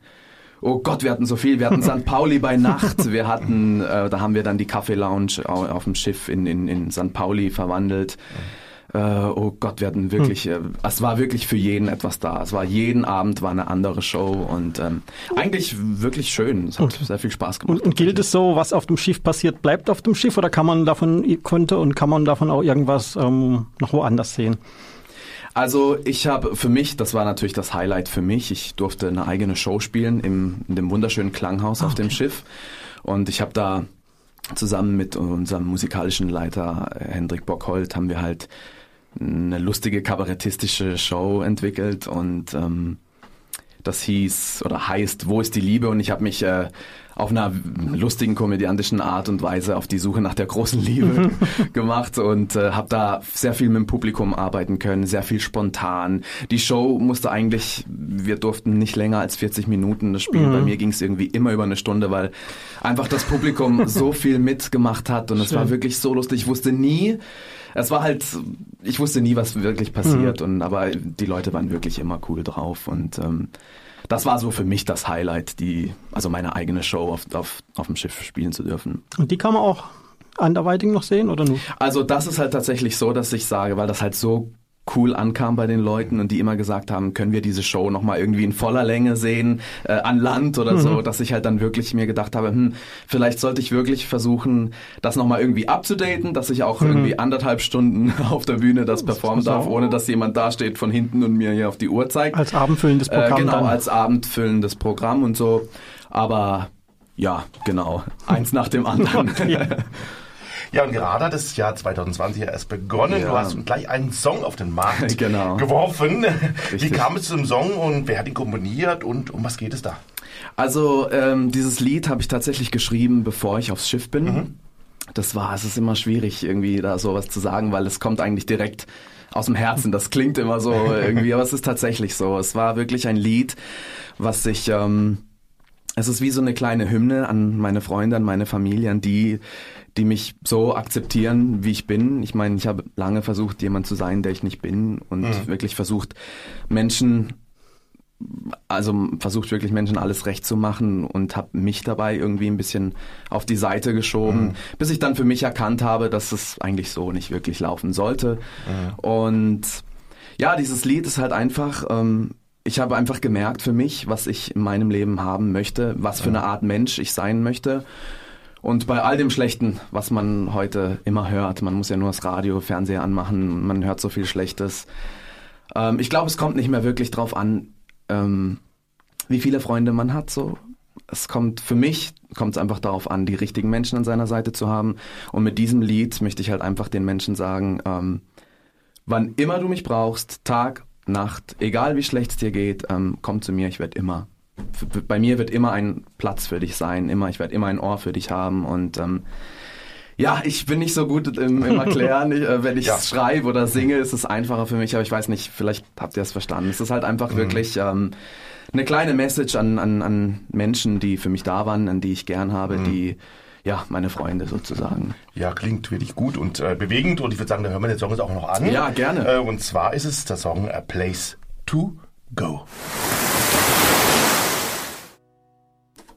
Speaker 11: Oh Gott, wir hatten so viel. Wir hatten St. Pauli bei Nacht. Wir hatten, äh, da haben wir dann die Kaffee Lounge auf dem Schiff in, in, in St. Pauli verwandelt. Mhm äh, oh Gott, wir hatten wirklich, hm. äh, es war wirklich für jeden etwas da. Es war jeden Abend war eine andere Show und ähm, eigentlich wirklich schön. Es hat okay. sehr viel Spaß gemacht.
Speaker 3: Und, und gilt es so, was auf dem Schiff passiert, bleibt auf dem Schiff oder kann man davon konnte und kann man davon auch irgendwas ähm, noch woanders sehen?
Speaker 11: Also ich habe für mich, das war natürlich das Highlight für mich, ich durfte eine eigene Show spielen im, in dem wunderschönen Klanghaus okay. auf dem Schiff und ich habe da zusammen mit unserem musikalischen Leiter Hendrik Bockholt haben wir halt eine lustige kabarettistische Show entwickelt und ähm, das hieß oder heißt Wo ist die Liebe? Und ich habe mich äh, auf einer lustigen komödiantischen Art und Weise auf die Suche nach der großen Liebe gemacht und äh, habe da sehr viel mit dem Publikum arbeiten können, sehr viel spontan. Die Show musste eigentlich, wir durften nicht länger als 40 Minuten das spielen. Mhm. Bei mir ging es irgendwie immer über eine Stunde, weil einfach das Publikum so viel mitgemacht hat und es war wirklich so lustig. Ich wusste nie, es war halt, ich wusste nie, was wirklich passiert. Mhm. Und aber die Leute waren wirklich immer cool drauf und ähm, das war so für mich das Highlight, die, also meine eigene Show auf, auf, auf dem Schiff spielen zu dürfen.
Speaker 3: Und die kann man auch anderweitig noch sehen oder nur?
Speaker 11: Also das ist halt tatsächlich so, dass ich sage, weil das halt so cool ankam bei den Leuten und die immer gesagt haben, können wir diese Show nochmal irgendwie in voller Länge sehen, äh, an Land oder mhm. so, dass ich halt dann wirklich mir gedacht habe, hm, vielleicht sollte ich wirklich versuchen, das nochmal irgendwie abzudaten, dass ich auch mhm. irgendwie anderthalb Stunden auf der Bühne das performen darf, ohne dass jemand dasteht von hinten und mir hier auf die Uhr zeigt.
Speaker 3: Als abendfüllendes Programm.
Speaker 11: Äh, genau, dann. als abendfüllendes Programm und so. Aber ja, genau. Eins nach dem anderen.
Speaker 1: Ja, und gerade hat das Jahr 2020 ja erst begonnen. Ja. Du hast gleich einen Song auf den Markt
Speaker 11: genau.
Speaker 1: geworfen. Richtig. Wie kam es zum Song und wer hat ihn komponiert und um was geht es da?
Speaker 11: Also ähm, dieses Lied habe ich tatsächlich geschrieben, bevor ich aufs Schiff bin. Mhm. Das war, es ist immer schwierig, irgendwie da sowas zu sagen, weil es kommt eigentlich direkt aus dem Herzen. Das klingt immer so irgendwie, aber es ist tatsächlich so. Es war wirklich ein Lied, was sich, ähm, es ist wie so eine kleine Hymne an meine Freunde, an meine Familie, an die, die mich so akzeptieren, wie ich bin. Ich meine, ich habe lange versucht, jemand zu sein, der ich nicht bin und mhm. wirklich versucht, Menschen, also versucht wirklich Menschen alles recht zu machen und habe mich dabei irgendwie ein bisschen auf die Seite geschoben, mhm. bis ich dann für mich erkannt habe, dass es eigentlich so nicht wirklich laufen sollte. Mhm. Und ja, dieses Lied ist halt einfach, ähm, ich habe einfach gemerkt für mich, was ich in meinem Leben haben möchte, was für eine Art Mensch ich sein möchte. Und bei all dem Schlechten, was man heute immer hört, man muss ja nur das Radio, Fernseher anmachen, man hört so viel Schlechtes. Ähm, ich glaube, es kommt nicht mehr wirklich drauf an, ähm, wie viele Freunde man hat. So, es kommt für mich kommt es einfach darauf an, die richtigen Menschen an seiner Seite zu haben. Und mit diesem Lied möchte ich halt einfach den Menschen sagen, ähm, wann immer du mich brauchst, Tag, Nacht, egal wie schlecht es dir geht, ähm, komm zu mir, ich werde immer bei mir wird immer ein Platz für dich sein, immer, ich werde immer ein Ohr für dich haben und ähm, ja, ich bin nicht so gut im, im Erklären. Ich, äh, wenn ich ja. schreibe oder singe, ist es einfacher für mich, aber ich weiß nicht, vielleicht habt ihr es verstanden. Es ist halt einfach mhm. wirklich ähm, eine kleine Message an, an, an Menschen, die für mich da waren, an die ich gern habe, mhm. die ja, meine Freunde sozusagen.
Speaker 1: Ja, klingt wirklich gut und äh, bewegend und ich würde sagen, da hören wir den Song jetzt auch noch an.
Speaker 11: Ja, gerne.
Speaker 1: Äh, und zwar ist es der Song A Place to Go.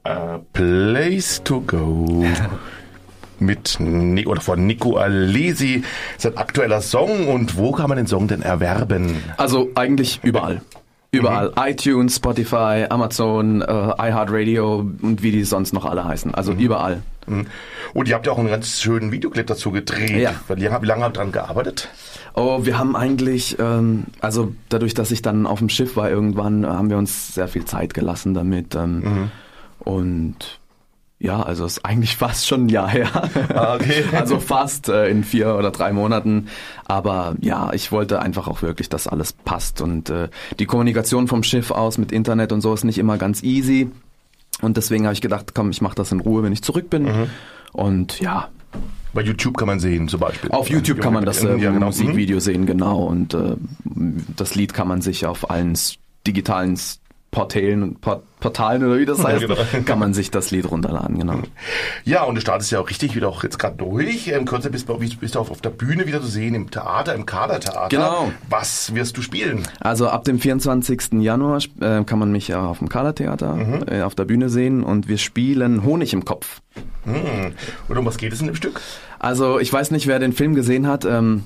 Speaker 1: A Place to Go. mit oder von Nico Alesi, sein aktueller Song und wo kann man den Song denn erwerben?
Speaker 11: Also eigentlich überall. Überall. Mhm. iTunes, Spotify, Amazon, äh, iHeartRadio und wie die sonst noch alle heißen. Also mhm. überall.
Speaker 1: Mhm. Und ihr habt ja auch einen ganz schönen Videoclip dazu gedreht. Ja. Wie lange, wie lange habt ihr daran gearbeitet?
Speaker 11: Oh, wir haben eigentlich, ähm, also dadurch, dass ich dann auf dem Schiff war irgendwann, haben wir uns sehr viel Zeit gelassen damit. Ähm, mhm. Und ja, also ist eigentlich fast schon ein Jahr her. Ah, okay. also fast äh, in vier oder drei Monaten. Aber ja, ich wollte einfach auch wirklich, dass alles passt. Und äh, die Kommunikation vom Schiff aus mit Internet und so ist nicht immer ganz easy. Und deswegen habe ich gedacht, komm, ich mache das in Ruhe, wenn ich zurück bin. Mhm. Und ja.
Speaker 1: Bei YouTube kann man sehen, zum Beispiel.
Speaker 11: Auf YouTube kann man das äh, ja, genau. Musikvideo mhm. sehen, genau. Und äh, das Lied kann man sich auf allen digitalen Portalen und Port Portalen oder wie das heißt, genau. kann man sich das Lied runterladen, genau.
Speaker 1: Ja, und du startest ja auch richtig wieder auch jetzt gerade durch. Ähm, Kürzer bist, bist du auf, auf der Bühne wieder zu sehen, im Theater, im Kadertheater.
Speaker 11: Genau.
Speaker 1: Was wirst du spielen?
Speaker 11: Also ab dem 24. Januar äh, kann man mich ja auf dem Kadertheater mhm. äh, auf der Bühne sehen und wir spielen Honig im Kopf.
Speaker 1: Mhm. Und um was geht es in dem Stück?
Speaker 11: Also ich weiß nicht, wer den Film gesehen hat. Ähm,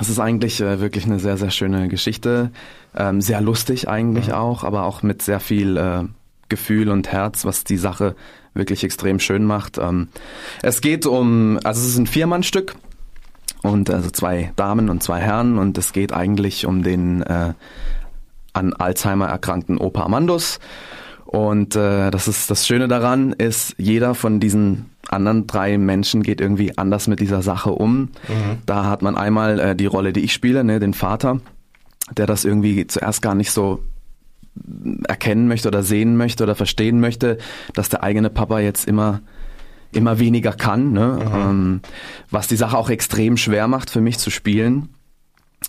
Speaker 11: es ist eigentlich äh, wirklich eine sehr, sehr schöne Geschichte. Ähm, sehr lustig eigentlich mhm. auch, aber auch mit sehr viel äh, Gefühl und Herz, was die Sache wirklich extrem schön macht. Ähm, es geht um, also es ist ein Viermannstück und also zwei Damen und zwei Herren und es geht eigentlich um den äh, an Alzheimer erkrankten Opa Amandus. Und äh, das ist das Schöne daran, ist, jeder von diesen anderen drei Menschen geht irgendwie anders mit dieser Sache um. Mhm. Da hat man einmal äh, die Rolle, die ich spiele, ne, den Vater, der das irgendwie zuerst gar nicht so erkennen möchte oder sehen möchte oder verstehen möchte, dass der eigene Papa jetzt immer immer weniger kann, ne? Mhm. Ähm, was die Sache auch extrem schwer macht für mich zu spielen,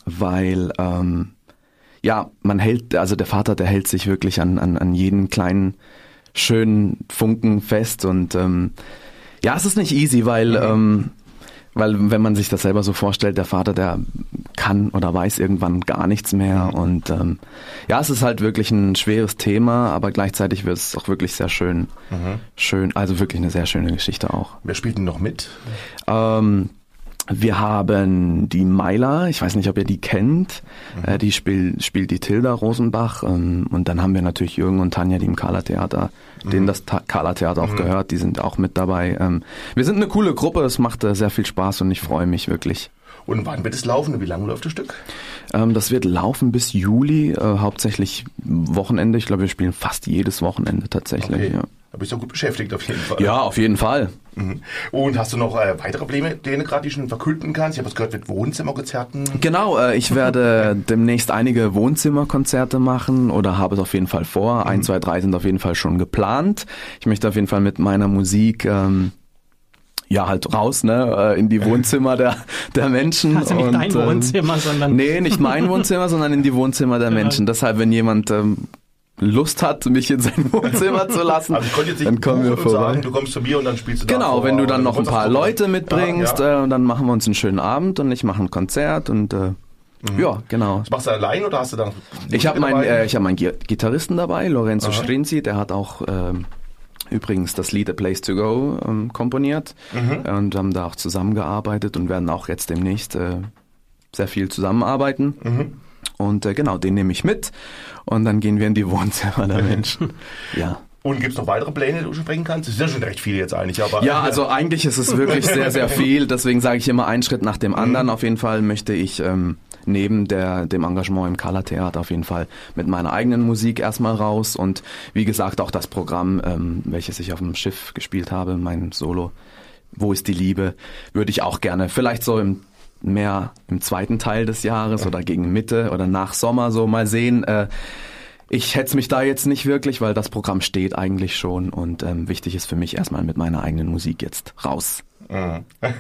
Speaker 11: weil ähm, ja man hält, also der Vater, der hält sich wirklich an an, an jeden kleinen schönen Funken fest und ähm, ja, es ist nicht easy, weil mhm. ähm, weil wenn man sich das selber so vorstellt, der Vater, der kann oder weiß irgendwann gar nichts mehr. Und ähm, ja, es ist halt wirklich ein schweres Thema, aber gleichzeitig wird es auch wirklich sehr schön.
Speaker 1: Mhm.
Speaker 11: Schön, also wirklich eine sehr schöne Geschichte auch.
Speaker 1: Wer spielt denn noch mit?
Speaker 11: Ähm, wir haben die Meiler, ich weiß nicht, ob ihr die kennt. Äh, die spiel, spielt die Tilda Rosenbach. Ähm, und dann haben wir natürlich Jürgen und Tanja, die im Kala Theater, denen das Ta Kala Theater auch gehört, die sind auch mit dabei. Ähm, wir sind eine coole Gruppe, es macht äh, sehr viel Spaß und ich freue mich wirklich.
Speaker 1: Und wann wird es laufen? Wie lange läuft das Stück?
Speaker 11: Ähm, das wird laufen bis Juli, äh, hauptsächlich Wochenende. Ich glaube, wir spielen fast jedes Wochenende tatsächlich.
Speaker 1: Okay.
Speaker 11: Ja.
Speaker 1: Da bist du gut beschäftigt auf jeden Fall.
Speaker 11: ja, auf jeden Fall.
Speaker 1: Mhm. Und hast du noch äh, weitere Pläne, denen gerade die schon verkünden kannst? Ich habe was gehört mit Wohnzimmerkonzerten.
Speaker 11: Genau, äh, ich werde demnächst einige Wohnzimmerkonzerte machen oder habe es auf jeden Fall vor. Ein, zwei, drei sind auf jeden Fall schon geplant. Ich möchte auf jeden Fall mit meiner Musik ähm, ja halt raus, ne, äh, in die Wohnzimmer der der Menschen.
Speaker 3: Also nicht dein Wohnzimmer, sondern
Speaker 11: nee, nicht mein Wohnzimmer, sondern in die Wohnzimmer der Menschen. Deshalb, wenn jemand ähm, Lust hat, mich in sein Wohnzimmer zu lassen,
Speaker 1: Also ich konnte jetzt nicht
Speaker 11: dann kommen wir vorbei.
Speaker 1: sagen, du kommst zu mir und dann spielst du da
Speaker 11: Genau,
Speaker 1: vor,
Speaker 11: wenn du dann noch ein paar. Leute mitbringst
Speaker 1: Ja, ja.
Speaker 11: Äh, und dann machen wir uns einen schönen Abend und ich mache ein Konzert und äh, ja, genau.
Speaker 1: Das machst du allein oder hast du dann
Speaker 11: Ich habe meinen äh, ich hab meinen Gi- Gitarristen dabei, Lorenzo
Speaker 1: Aha.
Speaker 11: Strinzi, der hat auch ähm, übrigens das Lied A Place to Go ähm, komponiert
Speaker 1: Mhm.
Speaker 11: und haben da auch zusammengearbeitet und werden auch jetzt demnächst äh, sehr viel zusammenarbeiten.
Speaker 1: Mhm.
Speaker 11: Und äh, genau, den nehme ich mit und dann gehen wir in die Wohnzimmer der Menschen. ja.
Speaker 1: Und gibt es noch weitere Pläne, die du sprechen kannst? Das ist ja schon recht viel jetzt eigentlich, aber
Speaker 11: Ja, also eigentlich ist es wirklich sehr, sehr viel. Deswegen sage ich immer einen Schritt nach dem anderen. Auf jeden Fall möchte ich ähm, neben der, dem Engagement im Kala Theater auf jeden Fall mit meiner eigenen Musik erstmal raus. Und wie gesagt, auch das Programm, ähm, welches ich auf dem Schiff gespielt habe, mein Solo, Wo ist die Liebe, würde ich auch gerne vielleicht so im mehr im zweiten Teil des Jahres oder gegen Mitte oder nach Sommer so mal sehen. Äh, ich hetze mich da jetzt nicht wirklich, weil das Programm steht eigentlich schon und ähm, wichtig ist für mich erstmal mit meiner eigenen Musik jetzt raus.
Speaker 1: Mhm.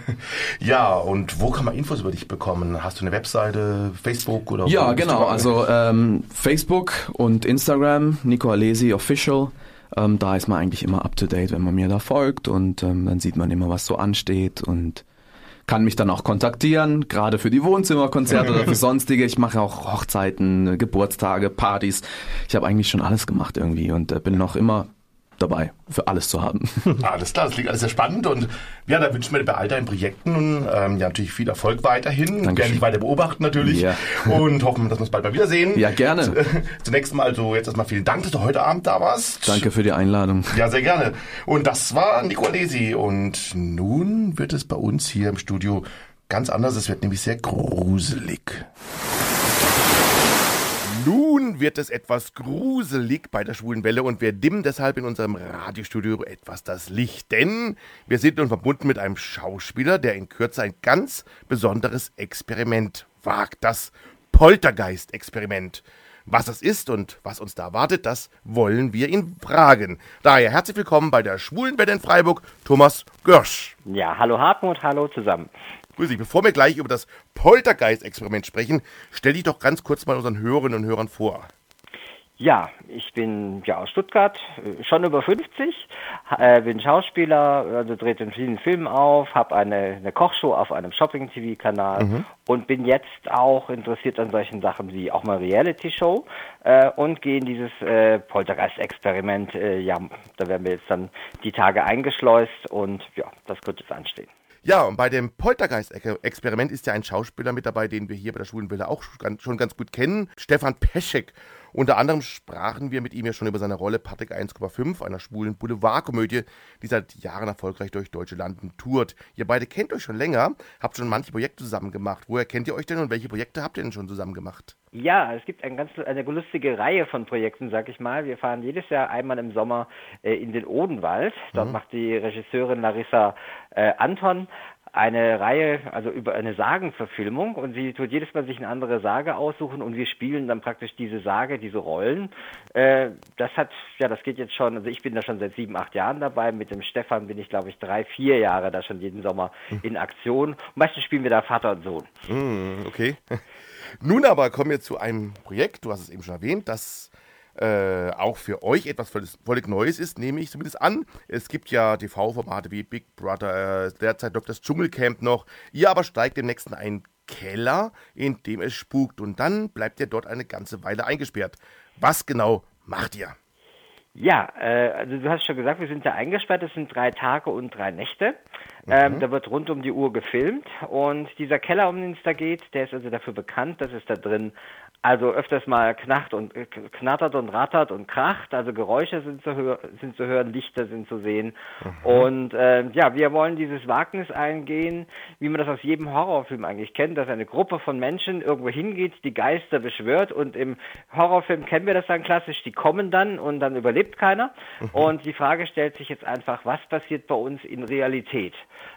Speaker 1: Ja, und wo kann man Infos über dich bekommen? Hast du eine Webseite, Facebook oder
Speaker 11: Ja, genau. Also ähm, Facebook und Instagram, Nico Alesi Official. Ähm, da ist man eigentlich immer up to date, wenn man mir da folgt und ähm, dann sieht man immer, was so ansteht und kann mich dann auch kontaktieren, gerade für die Wohnzimmerkonzerte oder für sonstige. Ich mache auch Hochzeiten, Geburtstage, Partys. Ich habe eigentlich schon alles gemacht irgendwie und äh, bin noch immer dabei, für alles zu haben.
Speaker 1: Alles klar, das klingt alles sehr spannend und ja, da wünschen wir dir bei all deinen Projekten ähm, ja natürlich viel Erfolg weiterhin.
Speaker 11: Dankeschön.
Speaker 1: Gerne dich weiter beobachten natürlich
Speaker 11: Ja.
Speaker 1: und hoffen, dass wir uns bald mal wiedersehen.
Speaker 11: Ja, gerne.
Speaker 1: Zunächst mal also jetzt erstmal vielen Dank, dass du heute Abend da warst.
Speaker 11: Danke für die Einladung.
Speaker 1: Ja, sehr gerne. Und das war Nico Alesi und nun wird es bei uns hier im Studio ganz anders. Es wird nämlich sehr gruselig. Wird es etwas gruselig bei der schwulen Welle und wir dimmen deshalb in unserem Radiostudio etwas das Licht, denn wir sind nun verbunden mit einem Schauspieler, der in Kürze ein ganz besonderes Experiment wagt, das Poltergeist-Experiment. Was das ist und was uns da erwartet, das wollen wir ihn fragen. Daher herzlich willkommen bei der schwulen Welle in Freiburg, Thomas Görsch.
Speaker 12: Ja, hallo Hartmut, hallo zusammen.
Speaker 1: Grüß dich. Bevor wir gleich über das Poltergeist-Experiment sprechen, stell dich doch ganz kurz mal unseren Hörerinnen und Hörern vor.
Speaker 12: Ja, ich bin ja aus Stuttgart, äh, schon über 50, äh, bin Schauspieler, also trete in vielen Filmen auf, habe eine, eine Kochshow auf einem Shopping-TV-Kanal
Speaker 13: Mhm.
Speaker 12: und bin jetzt auch interessiert an solchen Sachen wie auch mal Reality-Show äh, und gehe in dieses äh, Poltergeist-Experiment. Äh, ja, da werden wir jetzt dann die Tage eingeschleust und ja, das wird jetzt anstehen.
Speaker 1: Ja, und bei dem Poltergeist-Experiment ist ja ein Schauspieler mit dabei, den wir hier bei der Schwulen Welle auch schon ganz gut kennen, Stefan Peschek. Unter anderem sprachen wir mit ihm ja schon über seine Rolle Patrick 1,5, einer schwulen Boulevardkomödie, die seit Jahren erfolgreich durch deutsche Landen tourt. Ihr beide kennt euch schon länger, habt schon manche Projekte zusammen gemacht. Woher kennt ihr euch denn und welche Projekte habt ihr denn schon zusammen gemacht?
Speaker 12: Ja, es gibt ein ganz, eine lustige Reihe von Projekten, sag ich mal. Wir fahren jedes Jahr einmal im Sommer äh, in den Odenwald. Dort
Speaker 1: Mhm.
Speaker 12: macht die Regisseurin Larissa äh, Anton eine Reihe, also über eine Sagenverfilmung und sie tut jedes Mal sich eine andere Sage aussuchen und wir spielen dann praktisch diese Sage, diese Rollen. Äh, das hat, ja, das geht jetzt schon, also ich bin da schon seit sieben, acht Jahren dabei. Mit dem Stefan bin ich, glaube ich, drei, vier Jahre da schon jeden Sommer in Aktion. Meistens spielen wir da Vater und Sohn.
Speaker 1: Hm, okay. Nun aber kommen wir zu einem Projekt, du hast es eben schon erwähnt, das äh, auch für euch etwas völlig, völlig Neues ist, nehme ich zumindest an. Es gibt ja TV-Formate wie Big Brother, äh, derzeit Dr. Das Dschungelcamp noch. Ihr aber steigt demnächst in ein Keller, in dem es spukt. Und dann bleibt ihr dort eine ganze Weile eingesperrt. Was genau macht ihr?
Speaker 12: Ja, äh, also du hast schon gesagt, wir sind da eingesperrt. Es sind drei Tage und drei Nächte. Ähm, da wird rund um die Uhr gefilmt. Und dieser Keller, um den es da geht, der ist also dafür bekannt, dass es da drin also öfters mal knacht und äh, knattert und rattert und kracht, also Geräusche sind zu, hör sind zu hören, Lichter sind zu sehen. Und äh, ja, wir wollen dieses Wagnis eingehen, wie man das aus jedem Horrorfilm eigentlich kennt, dass eine Gruppe von Menschen irgendwo hingeht, die Geister beschwört und im Horrorfilm kennen wir das dann klassisch, die kommen dann und dann überlebt keiner. Und die Frage stellt sich jetzt einfach, was passiert bei uns in Realität?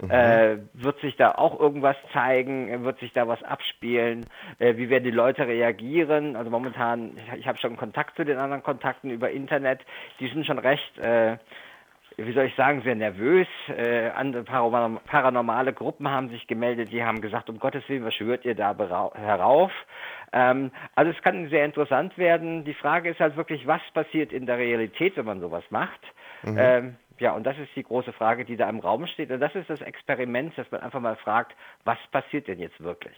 Speaker 12: Äh, wird sich da auch irgendwas zeigen? Wird sich da was abspielen? Äh, wie werden die Leute reagieren? Also momentan, ich, ich habe schon Kontakt zu den anderen Kontakten über Internet. Die sind schon recht, äh, wie soll ich sagen, sehr nervös. Äh, andere paranormale, paranormale Gruppen haben sich gemeldet, die haben gesagt, um Gottes Willen, was schwört ihr da herauf? Ähm, also es kann sehr interessant werden. Die Frage ist halt wirklich, was passiert in der Realität, wenn man sowas macht?
Speaker 1: Mhm.
Speaker 12: Ähm, ja, und das ist die große Frage, die da im Raum steht. Und das ist das Experiment, dass man einfach mal fragt, was passiert denn jetzt wirklich?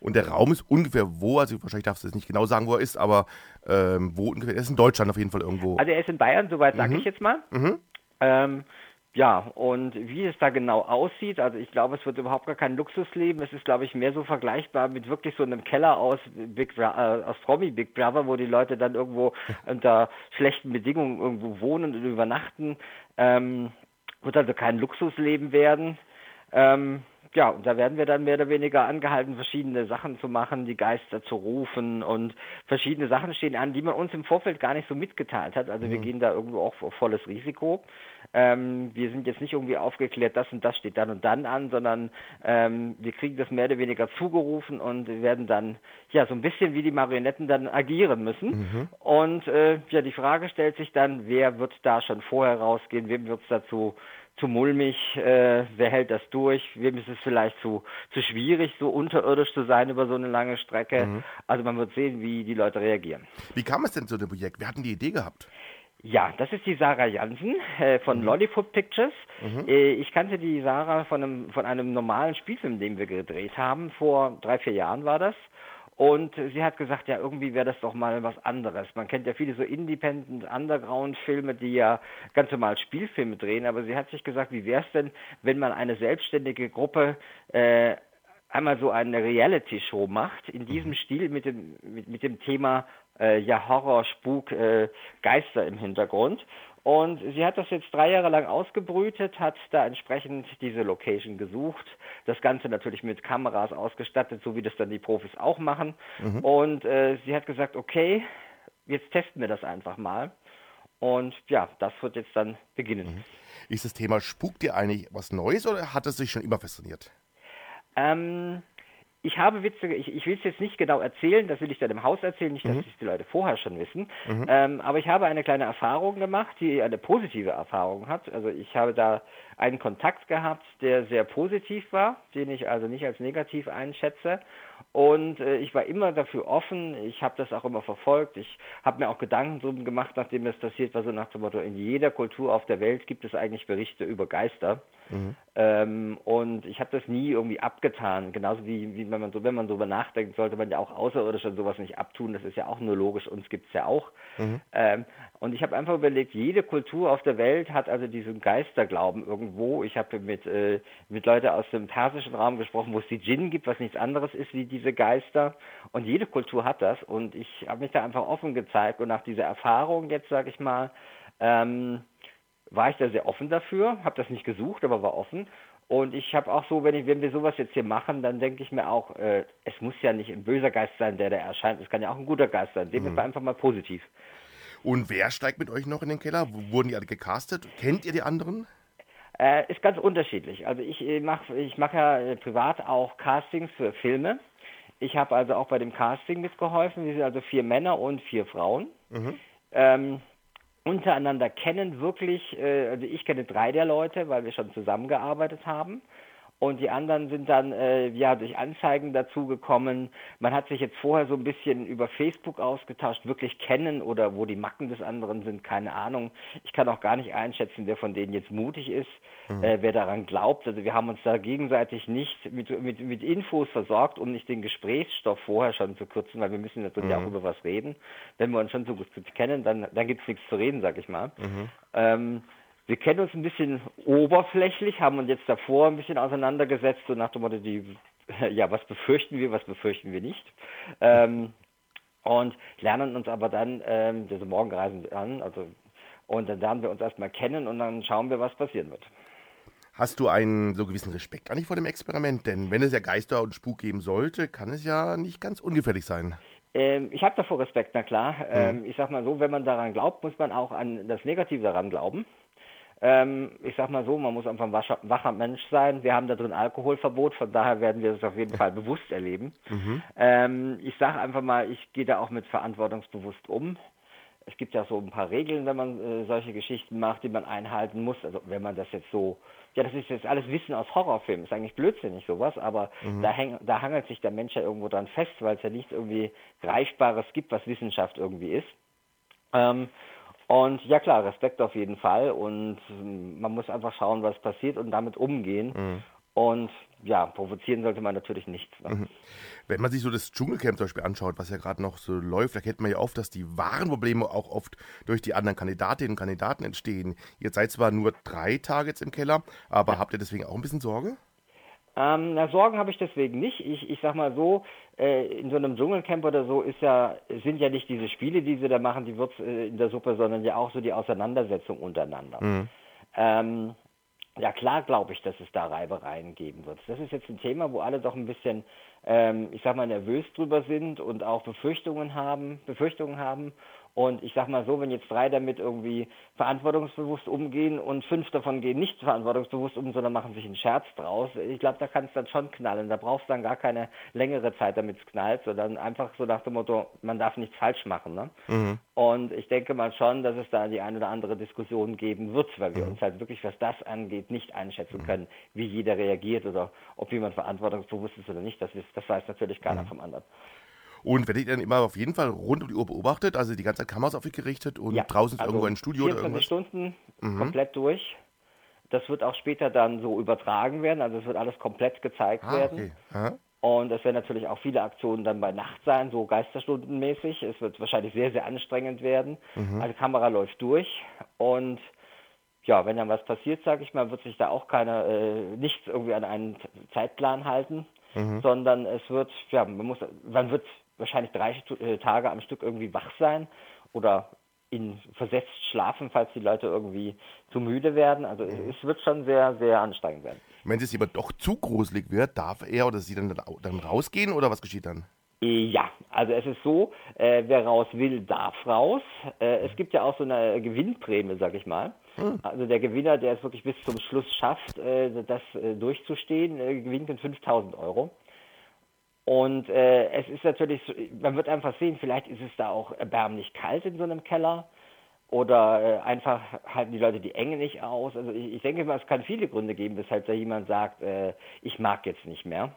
Speaker 1: Und der Raum ist ungefähr wo? Also wahrscheinlich darfst du jetzt nicht genau sagen, wo er ist, aber ähm, wo ungefähr? Er ist in Deutschland auf jeden Fall irgendwo.
Speaker 12: Also er ist in Bayern, soweit sage
Speaker 1: Mhm.
Speaker 12: ich jetzt mal.
Speaker 1: Mhm.
Speaker 12: Ähm, ja, und wie es da genau aussieht, also ich glaube, es wird überhaupt gar kein Luxusleben. Es ist, glaube ich, mehr so vergleichbar mit wirklich so einem Keller aus Big Bro äh, aus Promi Big Brother, wo die Leute dann irgendwo unter schlechten Bedingungen irgendwo wohnen und übernachten. Ähm, wird also kein Luxusleben werden. Ähm, ja, und da werden wir dann mehr oder weniger angehalten, verschiedene Sachen zu machen, die Geister zu rufen und verschiedene Sachen stehen an, die man uns im Vorfeld gar nicht so mitgeteilt hat. Also wir
Speaker 1: Mhm.
Speaker 12: gehen da irgendwo auch auf volles Risiko. Ähm, wir sind jetzt nicht irgendwie aufgeklärt, das und das steht dann und dann an, sondern ähm, wir kriegen das mehr oder weniger zugerufen und wir werden dann ja so ein bisschen wie die Marionetten dann agieren müssen.
Speaker 1: Mhm.
Speaker 12: Und äh, ja, die Frage stellt sich dann, wer wird da schon vorher rausgehen, wem wird es dazu zu mulmig, äh, wer hält das durch, wem ist es vielleicht zu, zu schwierig, so unterirdisch zu sein über so eine lange Strecke.
Speaker 1: Mhm.
Speaker 12: Also man wird sehen, wie die Leute reagieren.
Speaker 1: Wie kam es denn zu dem Projekt? Wer hat denn die Idee gehabt?
Speaker 12: Ja, das ist die Sarah Jansen äh, von Lollipop Pictures.
Speaker 1: Mhm.
Speaker 12: Äh, ich kannte die Sarah von einem, von einem normalen Spielfilm, den wir gedreht haben. Vor drei, vier Jahren war das. Und sie hat gesagt, ja, irgendwie wäre das doch mal was anderes. Man kennt ja viele so Independent Underground-Filme, die ja ganz normal Spielfilme drehen. Aber sie hat sich gesagt, wie wäre es denn, wenn man eine selbstständige Gruppe äh, einmal so eine Reality-Show macht, in diesem Stil mit dem, mit, mit dem Thema äh, ja Horror, Spuk, äh, Geister im Hintergrund. Und sie hat das jetzt drei Jahre lang ausgebrütet, hat da entsprechend diese Location gesucht, das Ganze natürlich mit Kameras ausgestattet, so wie das dann die Profis auch machen.
Speaker 1: Mhm.
Speaker 12: Und äh, sie hat gesagt, okay, jetzt testen wir das einfach mal. Und ja, das wird jetzt dann beginnen.
Speaker 1: Ist das Thema Spuk dir eigentlich was Neues oder hat es sich schon immer fasziniert?
Speaker 12: Ähm, ich habe witzige, ich, ich will es jetzt nicht genau erzählen, das will ich dann im Haus erzählen, nicht, dass
Speaker 1: Mhm.
Speaker 12: es die Leute vorher schon wissen.
Speaker 1: Mhm.
Speaker 12: Ähm, aber ich habe eine kleine Erfahrung gemacht, die eine positive Erfahrung hat. Also ich habe da einen Kontakt gehabt, der sehr positiv war, den ich also nicht als negativ einschätze. Und äh, ich war immer dafür offen, ich habe das auch immer verfolgt, ich habe mir auch Gedanken drum gemacht, nachdem das passiert war, so nach dem Motto, in jeder Kultur auf der Welt gibt es eigentlich Berichte über Geister.
Speaker 1: Mhm.
Speaker 12: Ähm, und ich habe das nie irgendwie abgetan. Genauso wie, wie wenn man so, wenn man darüber nachdenkt, sollte man ja auch außerirdisch und sowas nicht abtun. Das ist ja auch nur logisch, uns gibt's ja auch.
Speaker 1: Mhm.
Speaker 12: Ähm, und ich habe einfach überlegt, jede Kultur auf der Welt hat also diesen Geisterglauben irgendwo. Ich habe mit, äh, mit Leuten aus dem persischen Raum gesprochen, wo es die Djinn gibt, was nichts anderes ist wie diese Geister. Und jede Kultur hat das. Und ich habe mich da einfach offen gezeigt. Und nach dieser Erfahrung jetzt, sage ich mal, ähm, war ich da sehr offen dafür, habe das nicht gesucht, aber war offen. Und ich habe auch so, wenn, ich, wenn wir sowas jetzt hier machen, dann denke ich mir auch, äh, es muss ja nicht ein böser Geist sein, der da erscheint. Es kann ja auch ein guter Geist sein. Sehen wir
Speaker 1: Mhm.
Speaker 12: einfach mal positiv.
Speaker 1: Und wer steigt mit euch noch in den Keller? Wurden die alle gecastet? Kennt ihr die anderen?
Speaker 12: Äh, ist ganz unterschiedlich. Also ich äh, mache ich mach ja äh, privat auch Castings für Filme. Ich habe also auch bei dem Casting mitgeholfen. Wir sind also vier Männer und vier Frauen.
Speaker 1: Mhm.
Speaker 12: Ähm, untereinander kennen wirklich, äh, also ich kenne drei der Leute, weil wir schon zusammengearbeitet haben. Und die anderen sind dann äh, ja durch Anzeigen dazugekommen. Man hat sich jetzt vorher so ein bisschen über Facebook ausgetauscht, wirklich kennen oder wo die Macken des anderen sind, keine Ahnung. Ich kann auch gar nicht einschätzen, wer von denen jetzt mutig ist, mhm. äh, wer daran glaubt. Also wir haben uns da gegenseitig nicht mit, mit, mit Infos versorgt, um nicht den Gesprächsstoff vorher schon zu kürzen, weil wir müssen natürlich mhm. auch über was reden. Wenn wir uns schon so gut kennen, dann, dann gibt es nichts zu reden, sag ich mal. Mhm. Ähm, wir kennen uns ein bisschen oberflächlich, haben uns jetzt davor ein bisschen auseinandergesetzt, so nach dem Motto, die, ja, was befürchten wir, was befürchten wir nicht. Ähm, und lernen uns aber dann ähm, diese Morgenreisen an, also und dann lernen wir uns erstmal kennen und dann schauen wir, was passieren wird.
Speaker 1: Hast du einen so gewissen Respekt eigentlich vor dem Experiment? Denn wenn es ja Geister und Spuk geben sollte, kann es ja nicht ganz ungefährlich sein.
Speaker 12: Ähm, ich habe davor Respekt, na klar. Mhm. Ähm, ich sag mal so, wenn man daran glaubt, muss man auch an das Negative daran glauben. Ähm, ich sag mal so, man muss einfach ein wacher, wacher, Mensch sein. Wir haben da drin Alkoholverbot, von daher werden wir das auf jeden Fall bewusst erleben. Mhm. Ähm, ich sage einfach mal, ich gehe da auch mit verantwortungsbewusst um. Es gibt ja so ein paar Regeln, wenn man äh, solche Geschichten macht, die man einhalten muss. Also wenn man das jetzt so, ja, das ist jetzt alles Wissen aus Horrorfilmen, ist eigentlich blödsinnig sowas, aber mhm. da, häng, da hangelt sich der Mensch ja irgendwo dran fest, weil es ja nichts irgendwie Greifbares gibt, was Wissenschaft irgendwie ist. Ähm, und ja klar, Respekt auf jeden Fall und ähm, man muss einfach schauen, was passiert und damit umgehen. Mhm. Und ja, provozieren sollte man natürlich nichts. Ne? Mhm.
Speaker 1: Wenn man sich so das Dschungelcamp zum Beispiel anschaut, was ja gerade noch so läuft, da kennt man ja oft, dass die wahren Probleme auch oft durch die anderen Kandidatinnen und Kandidaten entstehen. Ihr seid zwar nur drei Tage jetzt im Keller, aber ja. habt ihr deswegen auch ein bisschen Sorge?
Speaker 12: Ähm, na, Sorgen habe ich deswegen nicht. Ich, ich sag mal so, äh, in so einem Dschungelcamp oder so ist ja, sind ja nicht diese Spiele, die sie da machen, die wird's äh, in der Suppe, sondern ja auch so die Auseinandersetzung untereinander. Mhm. Ähm, ja klar glaube ich, dass es da Reibereien geben wird. Das ist jetzt ein Thema, wo alle doch ein bisschen, ähm, ich sag mal, nervös drüber sind und auch Befürchtungen haben, Befürchtungen haben. Und ich sag mal so, wenn jetzt drei damit irgendwie verantwortungsbewusst umgehen und fünf davon gehen nicht verantwortungsbewusst um, sondern machen sich einen Scherz draus, ich glaube, da kann es dann schon knallen. Da brauchst du dann gar keine längere Zeit, damit es knallt, sondern einfach so nach dem Motto, man darf nichts falsch machen. Ne? Mhm. Und ich denke mal schon, dass es da die eine oder andere Diskussion geben wird, weil wir mhm. uns halt wirklich, was das angeht, nicht einschätzen mhm. können, wie jeder reagiert oder ob jemand verantwortungsbewusst ist oder nicht. Das, ist, das weiß natürlich keiner mhm. vom anderen.
Speaker 1: Und werdet ihr dann immer auf jeden Fall rund um die Uhr beobachtet? Also die ganze Zeit Kameras auf euch gerichtet und ja, draußen ist also irgendwo ein Studio oder irgendwas?
Speaker 12: Stunden mhm. komplett durch. Das wird auch später dann so übertragen werden. Also es wird alles komplett gezeigt ah, werden. Okay. Und es werden natürlich auch viele Aktionen dann bei Nacht sein, so Geisterstundenmäßig. Es wird wahrscheinlich sehr, sehr anstrengend werden. Mhm. Also die Kamera läuft durch und ja, wenn dann was passiert, sage ich mal, wird sich da auch keiner, äh, nichts irgendwie an einen Zeitplan halten, mhm. sondern es wird, ja, man muss, man wird wahrscheinlich drei äh, Tage am Stück irgendwie wach sein oder in versetzt schlafen, falls die Leute irgendwie zu müde werden. Also mhm. es wird schon sehr, sehr anstrengend werden.
Speaker 1: Wenn es aber doch zu gruselig wird, darf er oder sie dann, dann rausgehen oder was geschieht dann?
Speaker 12: Ja, also es ist so, äh, wer raus will, darf raus. Äh, es gibt ja auch so eine Gewinnprämie, sag ich mal. Hm. Also der Gewinner, der es wirklich bis zum Schluss schafft, äh, das äh, durchzustehen, äh, gewinnt mit 5000 Euro. Und äh, es ist natürlich, man wird einfach sehen, vielleicht ist es da auch erbärmlich kalt in so einem Keller oder äh, einfach halten die Leute die Enge nicht aus. Also ich, ich denke mal, es kann viele Gründe geben, weshalb da jemand sagt, äh, ich mag jetzt nicht mehr.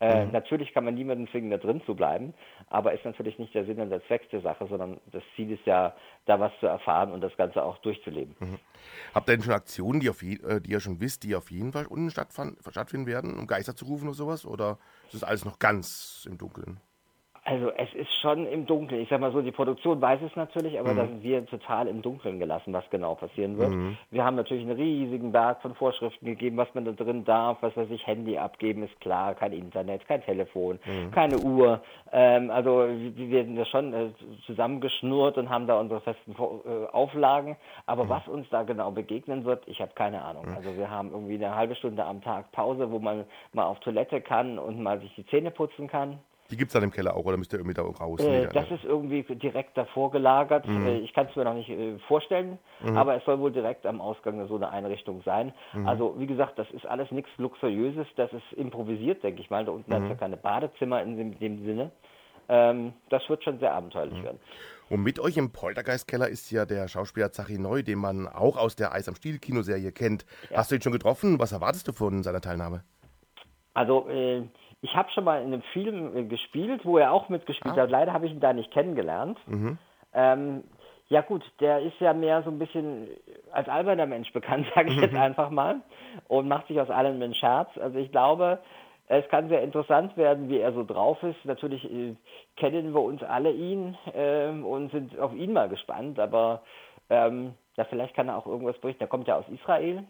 Speaker 12: Äh, mhm. Natürlich kann man niemanden zwingen, da drin zu bleiben, aber ist natürlich nicht der Sinn und der Zweck der Sache, sondern das Ziel ist ja, da was zu erfahren und das Ganze auch durchzuleben. Mhm.
Speaker 1: Habt ihr denn schon Aktionen, die, auf je, äh, die ihr schon wisst, die auf jeden Fall unten stattfinden werden, um Geister zu rufen oder sowas? Oder ist das alles noch ganz im Dunkeln?
Speaker 12: Also es ist schon im Dunkeln. Ich sag mal so, die Produktion weiß es natürlich, aber mhm. da sind wir total im Dunkeln gelassen, was genau passieren wird. Mhm. Wir haben natürlich einen riesigen Berg von Vorschriften gegeben, was man da drin darf, was weiß ich, Handy abgeben ist klar, kein Internet, kein Telefon, mhm. keine Uhr. Ähm, also wir werden da schon äh, zusammengeschnurrt und haben da unsere festen äh, Auflagen. Aber mhm. was uns da genau begegnen wird, ich habe keine Ahnung. Mhm. Also wir haben irgendwie eine halbe Stunde am Tag Pause, wo man mal auf Toilette kann und mal sich die Zähne putzen kann.
Speaker 1: Die gibt es dann im Keller auch oder müsst ihr irgendwie da raus?
Speaker 12: Äh, das ist irgendwie direkt davor gelagert. Mhm. Äh, ich kann es mir noch nicht äh, vorstellen, mhm. aber es soll wohl direkt am Ausgang so eine Einrichtung sein. Mhm. Also wie gesagt, das ist alles nichts Luxuriöses, das ist improvisiert, denke ich mal. Da unten mhm. hat es ja keine Badezimmer in dem, dem Sinne. Ähm, das wird schon sehr abenteuerlich mhm. werden.
Speaker 1: Und mit euch im Poltergeist-Keller ist ja der Schauspieler Zachi Neu, den man auch aus der Eis am Stiel Kinoserie kennt. Ja. Hast du ihn schon getroffen? Was erwartest du von seiner Teilnahme?
Speaker 12: Also äh, ich habe schon mal in einem Film äh, gespielt, wo er auch mitgespielt
Speaker 1: Ah.
Speaker 12: hat. Leider habe ich ihn da nicht kennengelernt.
Speaker 1: Mhm.
Speaker 12: Ähm, ja gut, der ist ja mehr so ein bisschen als alberner Mensch bekannt, sage ich jetzt einfach mal, und macht sich aus allem einen Scherz. Also ich glaube, es kann sehr interessant werden, wie er so drauf ist. Natürlich äh, kennen wir uns alle ihn ähm, und sind auf ihn mal gespannt, aber ähm, ja, vielleicht kann er auch irgendwas berichten. Er kommt ja aus Israel.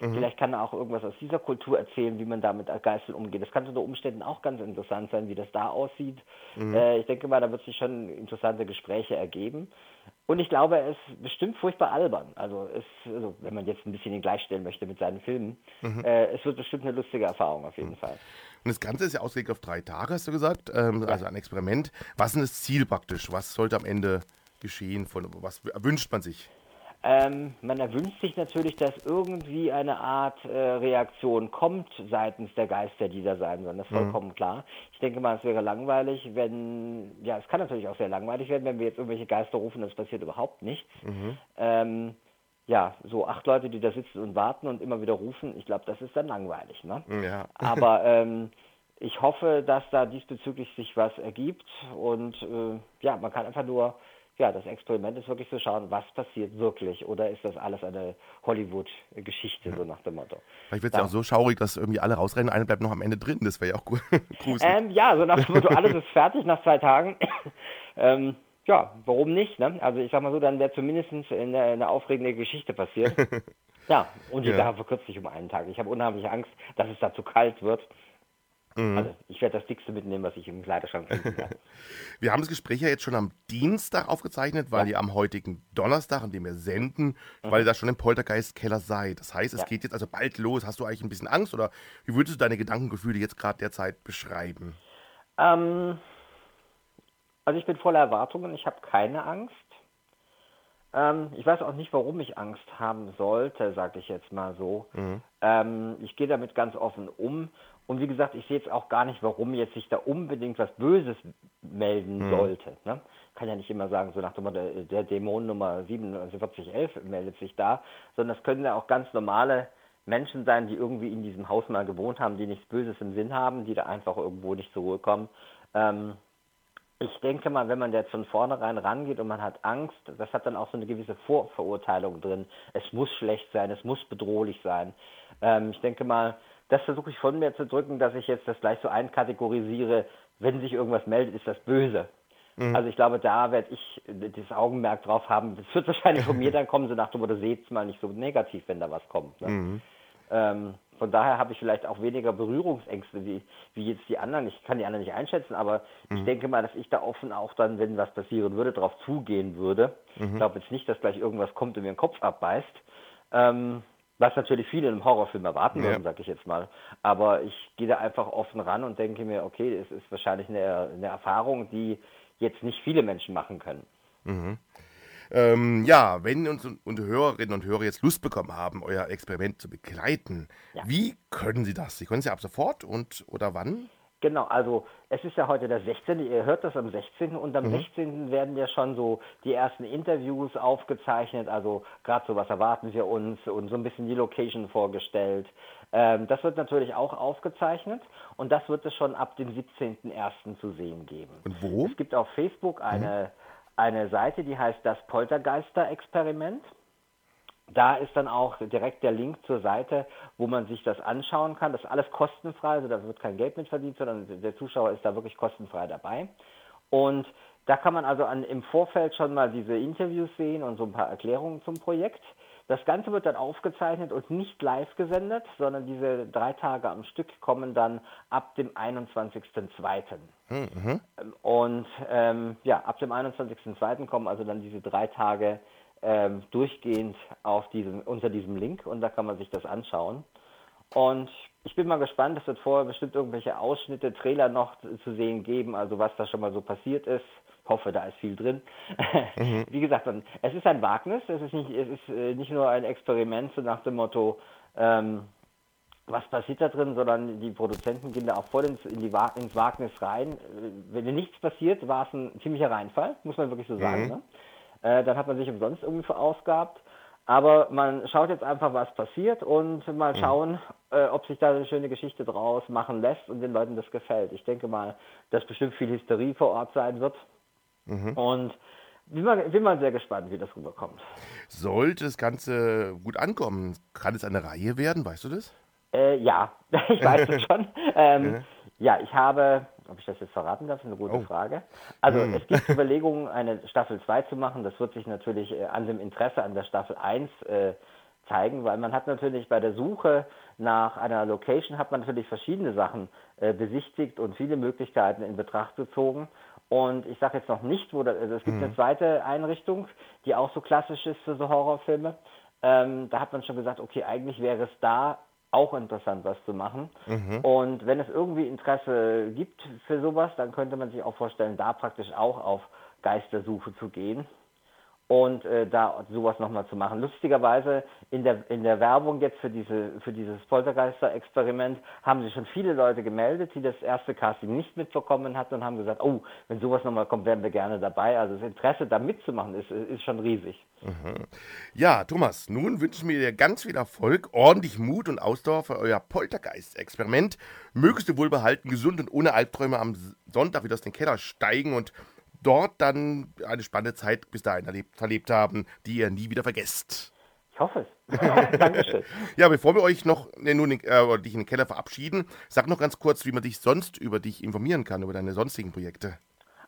Speaker 1: Mhm.
Speaker 12: Vielleicht kann er auch irgendwas aus dieser Kultur erzählen, wie man da mit Geißeln umgeht. Das kann unter Umständen auch ganz interessant sein, wie das da aussieht.
Speaker 1: Mhm.
Speaker 12: Äh, ich denke mal, da wird sich schon interessante Gespräche ergeben. Und ich glaube, er ist bestimmt furchtbar albern. Also, es, also wenn man jetzt ein bisschen ihn gleichstellen möchte mit seinen Filmen,
Speaker 1: Mhm.
Speaker 12: äh, es wird bestimmt eine lustige Erfahrung auf jeden Fall.
Speaker 1: Und das Ganze ist ja ausgelegt auf drei Tage, hast du gesagt. Ähm, Also ein Experiment. Was ist denn das Ziel praktisch? Was sollte am Ende geschehen? Von, was wünscht man sich?
Speaker 12: Ähm, man erwünscht sich natürlich, dass irgendwie eine Art äh, Reaktion kommt seitens der Geister, die da sein sollen. Das ist
Speaker 1: Mhm.
Speaker 12: vollkommen klar. Ich denke mal, es wäre langweilig, wenn, ja, es kann natürlich auch sehr langweilig werden, wenn wir jetzt irgendwelche Geister rufen, das passiert überhaupt nicht.
Speaker 1: Mhm.
Speaker 12: Ähm, ja, so acht Leute, die da sitzen und warten und immer wieder rufen, ich glaube, das ist dann langweilig. Ne?
Speaker 1: Ja.
Speaker 12: Aber ähm, ich hoffe, dass da diesbezüglich sich was ergibt und äh, ja, man kann einfach nur, ja, das Experiment ist wirklich zu schauen, was passiert wirklich oder ist das alles eine Hollywood-Geschichte, so nach dem Motto.
Speaker 1: Vielleicht wird es ja
Speaker 12: Ja.
Speaker 1: auch so schaurig, dass irgendwie alle rausrennen, einer bleibt noch am Ende drin. Das wäre ja auch gu- gruselig.
Speaker 12: Ähm, ja, so nach dem Motto, alles ist fertig nach zwei Tagen. ähm, ja, warum nicht? Ne? Also ich sag mal so, dann wäre zumindest eine, eine aufregende Geschichte passiert. ja, und die
Speaker 1: Ja.
Speaker 12: Sache verkürzt sich um einen Tag. Ich habe unheimlich Angst, dass es da zu kalt wird.
Speaker 1: Mhm.
Speaker 12: Also ich werde das dickste mitnehmen, was ich im Kleiderschrank finden kann.
Speaker 1: Wir haben das Gespräch ja jetzt schon am Dienstag aufgezeichnet, weil ihr am heutigen Donnerstag, an dem wir senden, weil ihr da schon im Poltergeist-Keller seid. Das heißt, es
Speaker 12: Ja.
Speaker 1: geht jetzt also bald los. Hast du eigentlich ein bisschen Angst oder wie würdest du deine Gedankengefühle jetzt gerade derzeit beschreiben?
Speaker 12: Ähm, also ich bin voller Erwartungen, ich habe keine Angst. Ähm, ich weiß auch nicht, warum ich Angst haben sollte, sage ich jetzt mal so.
Speaker 1: Mhm.
Speaker 12: Ähm, ich gehe damit ganz offen um. Und wie gesagt, ich sehe jetzt auch gar nicht, warum jetzt sich da unbedingt was Böses melden
Speaker 1: Mhm.
Speaker 12: sollte. Ne? Kann ja nicht immer sagen, so nach dem Motto, der, Dämon Nummer 4711 meldet sich da, sondern es können ja auch ganz normale Menschen sein, die irgendwie in diesem Haus mal gewohnt haben, die nichts Böses im Sinn haben, die da einfach irgendwo nicht zur Ruhe kommen. Ähm, ich denke mal, wenn man jetzt von vornherein rangeht und man hat Angst, das hat dann auch so eine gewisse Vorverurteilung drin. Es muss schlecht sein, es muss bedrohlich sein. Ähm, ich denke mal, das versuche ich von mir zu drücken, dass ich jetzt das gleich so einkategorisiere, wenn sich irgendwas meldet, ist das böse.
Speaker 1: Mhm.
Speaker 12: Also ich glaube, da werde ich das Augenmerk drauf haben. Das wird wahrscheinlich von mir dann kommen, so nach dem Motto, seht's mal nicht so negativ, wenn da was kommt. Ne?
Speaker 1: Mhm.
Speaker 12: Ähm, von daher habe ich vielleicht auch weniger Berührungsängste wie, wie jetzt die anderen. Ich kann die anderen nicht einschätzen, aber ich
Speaker 1: Mhm.
Speaker 12: denke mal, dass ich da offen auch dann, wenn was passieren würde, darauf zugehen würde.
Speaker 1: Mhm.
Speaker 12: Ich glaube jetzt nicht, dass gleich irgendwas kommt und mir den Kopf abbeißt. Ähm, was natürlich viele in einem Horrorfilm erwarten
Speaker 1: Ja.
Speaker 12: würden, sage ich jetzt mal. Aber ich gehe da einfach offen ran und denke mir, okay, es ist wahrscheinlich eine, eine Erfahrung, die jetzt nicht viele Menschen machen können.
Speaker 1: Mhm. Ähm, ja, wenn unsere, unsere Hörerinnen und Hörer jetzt Lust bekommen haben, euer Experiment zu begleiten,
Speaker 12: Ja.
Speaker 1: wie können sie das? Sie können es ja ab sofort und oder wann?
Speaker 12: Genau, also es ist ja heute der 16. Ihr hört das am 16. und am
Speaker 1: Mhm.
Speaker 12: 16. werden ja schon so die ersten Interviews aufgezeichnet, also gerade so, was erwarten wir uns und so ein bisschen die Location vorgestellt. Ähm, das wird natürlich auch aufgezeichnet und das wird es schon ab dem 17.01. zu sehen geben.
Speaker 1: Und wo?
Speaker 12: Es gibt auf Facebook eine, eine Seite, die heißt das Poltergeister-Experiment. Da ist dann auch direkt der Link zur Seite, wo man sich das anschauen kann. Das ist alles kostenfrei, also da wird kein Geld mit verdient, sondern der Zuschauer ist da wirklich kostenfrei dabei. Und da kann man also an, im Vorfeld schon mal diese Interviews sehen und so ein paar Erklärungen zum Projekt. Das Ganze wird dann aufgezeichnet und nicht live gesendet, sondern diese drei Tage am Stück kommen dann ab dem 21.02.
Speaker 1: Mhm.
Speaker 12: Und ähm, ja, ab dem 21.02. kommen also dann diese drei Tage ähm, durchgehend auf diesem, unter diesem Link und da kann man sich das anschauen. Und ich bin mal gespannt, es wird vorher bestimmt irgendwelche Ausschnitte, Trailer noch zu sehen geben, also was da schon mal so passiert ist. Hoffe, da ist viel drin.
Speaker 1: Mhm.
Speaker 12: Wie gesagt, es ist ein Wagnis, es ist nicht, es ist äh, nicht nur ein Experiment so nach dem Motto, ähm, was passiert da drin, sondern die Produzenten gehen da auch voll ins, in die, ins Wagnis rein. Äh, Wenn nichts passiert, war es ein ziemlicher Reinfall, muss man wirklich so sagen.
Speaker 1: Mhm.
Speaker 12: Ne? Äh, dann hat man sich umsonst irgendwie verausgabt. Aber man schaut jetzt einfach, was passiert und mal
Speaker 1: Mhm.
Speaker 12: schauen, äh, ob sich da eine schöne Geschichte draus machen lässt und den Leuten das gefällt. Ich denke mal, dass bestimmt viel Hysterie vor Ort sein wird.
Speaker 1: Mhm.
Speaker 12: Und bin mal, bin mal sehr gespannt, wie das rüberkommt.
Speaker 1: Sollte das Ganze gut ankommen, kann es eine Reihe werden, weißt du das?
Speaker 12: Äh, ja, ich weiß es schon. Ähm, ja, ich habe, ob ich das jetzt verraten darf, ist eine gute
Speaker 1: Oh.
Speaker 12: Frage. Also
Speaker 1: Hm.
Speaker 12: es gibt Überlegungen, eine Staffel 2 zu machen. Das wird sich natürlich äh, an dem Interesse an der Staffel 1 äh, zeigen, weil man hat natürlich bei der Suche nach einer Location hat man natürlich verschiedene Sachen äh, besichtigt und viele Möglichkeiten in Betracht gezogen. Und ich sage jetzt noch nicht, wo da, also es gibt
Speaker 1: Mhm.
Speaker 12: eine zweite Einrichtung, die auch so klassisch ist für so Horrorfilme. Ähm, da hat man schon gesagt, okay, eigentlich wäre es da auch interessant, was zu machen.
Speaker 1: Mhm.
Speaker 12: Und wenn es irgendwie Interesse gibt für sowas, dann könnte man sich auch vorstellen, da praktisch auch auf Geistersuche zu gehen und äh, da sowas nochmal zu machen. Lustigerweise in der, in der Werbung jetzt für, diese, für dieses Poltergeister-Experiment haben sich schon viele Leute gemeldet, die das erste Casting nicht mitbekommen hatten und haben gesagt, oh, wenn sowas nochmal kommt, wären wir gerne dabei. Also das Interesse da mitzumachen ist, ist schon riesig.
Speaker 1: Mhm. Ja, Thomas, nun wünschen wir dir ganz viel Erfolg, ordentlich Mut und Ausdauer für euer Poltergeist-Experiment. Mögest du wohlbehalten, gesund und ohne Albträume am Sonntag wieder aus dem Keller steigen und dort dann eine spannende Zeit bis dahin erlebt, verlebt haben, die ihr nie wieder vergesst.
Speaker 12: Ich hoffe es. Dankeschön.
Speaker 1: Ja, bevor wir euch noch ne, nun in, äh, dich in den Keller verabschieden, sag noch ganz kurz, wie man dich sonst über dich informieren kann, über deine sonstigen Projekte.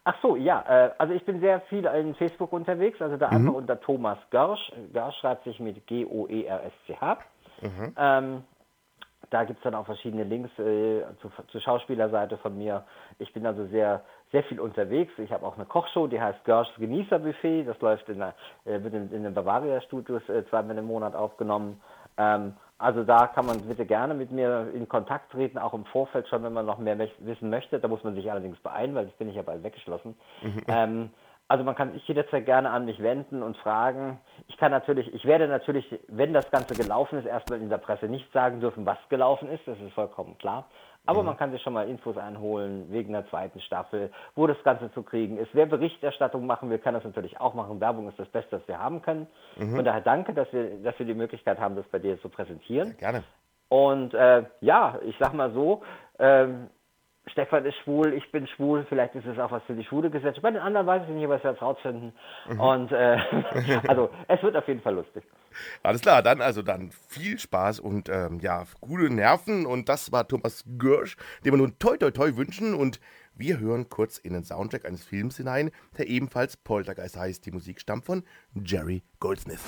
Speaker 12: Ach so, ja, äh, also ich bin sehr viel in Facebook unterwegs, also da
Speaker 1: Mhm.
Speaker 12: einfach unter Thomas Görsch. Görsch schreibt sich mit G-O-E-R-S-C-H.
Speaker 1: Mhm.
Speaker 12: Ähm, da gibt es dann auch verschiedene Links äh, zu, zur Schauspielerseite von mir. Ich bin also sehr, sehr viel unterwegs. Ich habe auch eine Kochshow, die heißt Görschs Genießerbuffet. Das läuft in, der, äh, wird in, den Bavaria Studios äh, zweimal im Monat aufgenommen. Ähm, also da kann man bitte gerne mit mir in Kontakt treten, auch im Vorfeld schon, wenn man noch mehr wissen möchte. Da muss man sich allerdings beeilen, weil das bin ich ja bald weggeschlossen. Ähm, also man kann sich jederzeit gerne an mich wenden und fragen. Ich kann natürlich, ich werde natürlich, wenn das Ganze gelaufen ist, erstmal in der Presse nicht sagen dürfen, was gelaufen ist, das ist vollkommen klar. Aber man kann sich schon mal Infos einholen wegen der zweiten Staffel, wo das Ganze zu kriegen ist. Wer Berichterstattung machen will, kann das natürlich auch machen. Werbung ist das Beste, was wir haben können.
Speaker 1: Mhm.
Speaker 12: Von daher danke, dass wir, dass wir die Möglichkeit haben, das bei dir zu präsentieren.
Speaker 1: Gerne.
Speaker 12: Und äh, ja, ich sag mal so, ähm, Stefan ist schwul, ich bin schwul, vielleicht ist es auch was für die schwule Gesellschaft. Bei den anderen weiß ich nicht, was wir jetzt rausfinden.
Speaker 1: Mhm.
Speaker 12: Und äh, also es wird auf jeden Fall lustig.
Speaker 1: Alles klar, dann also dann viel Spaß und ähm, ja, gute Nerven. Und das war Thomas Görsch, dem wir nun toi toi toi wünschen. Und wir hören kurz in den Soundtrack eines Films hinein, der ebenfalls Poltergeist heißt. Die Musik stammt von Jerry Goldsmith.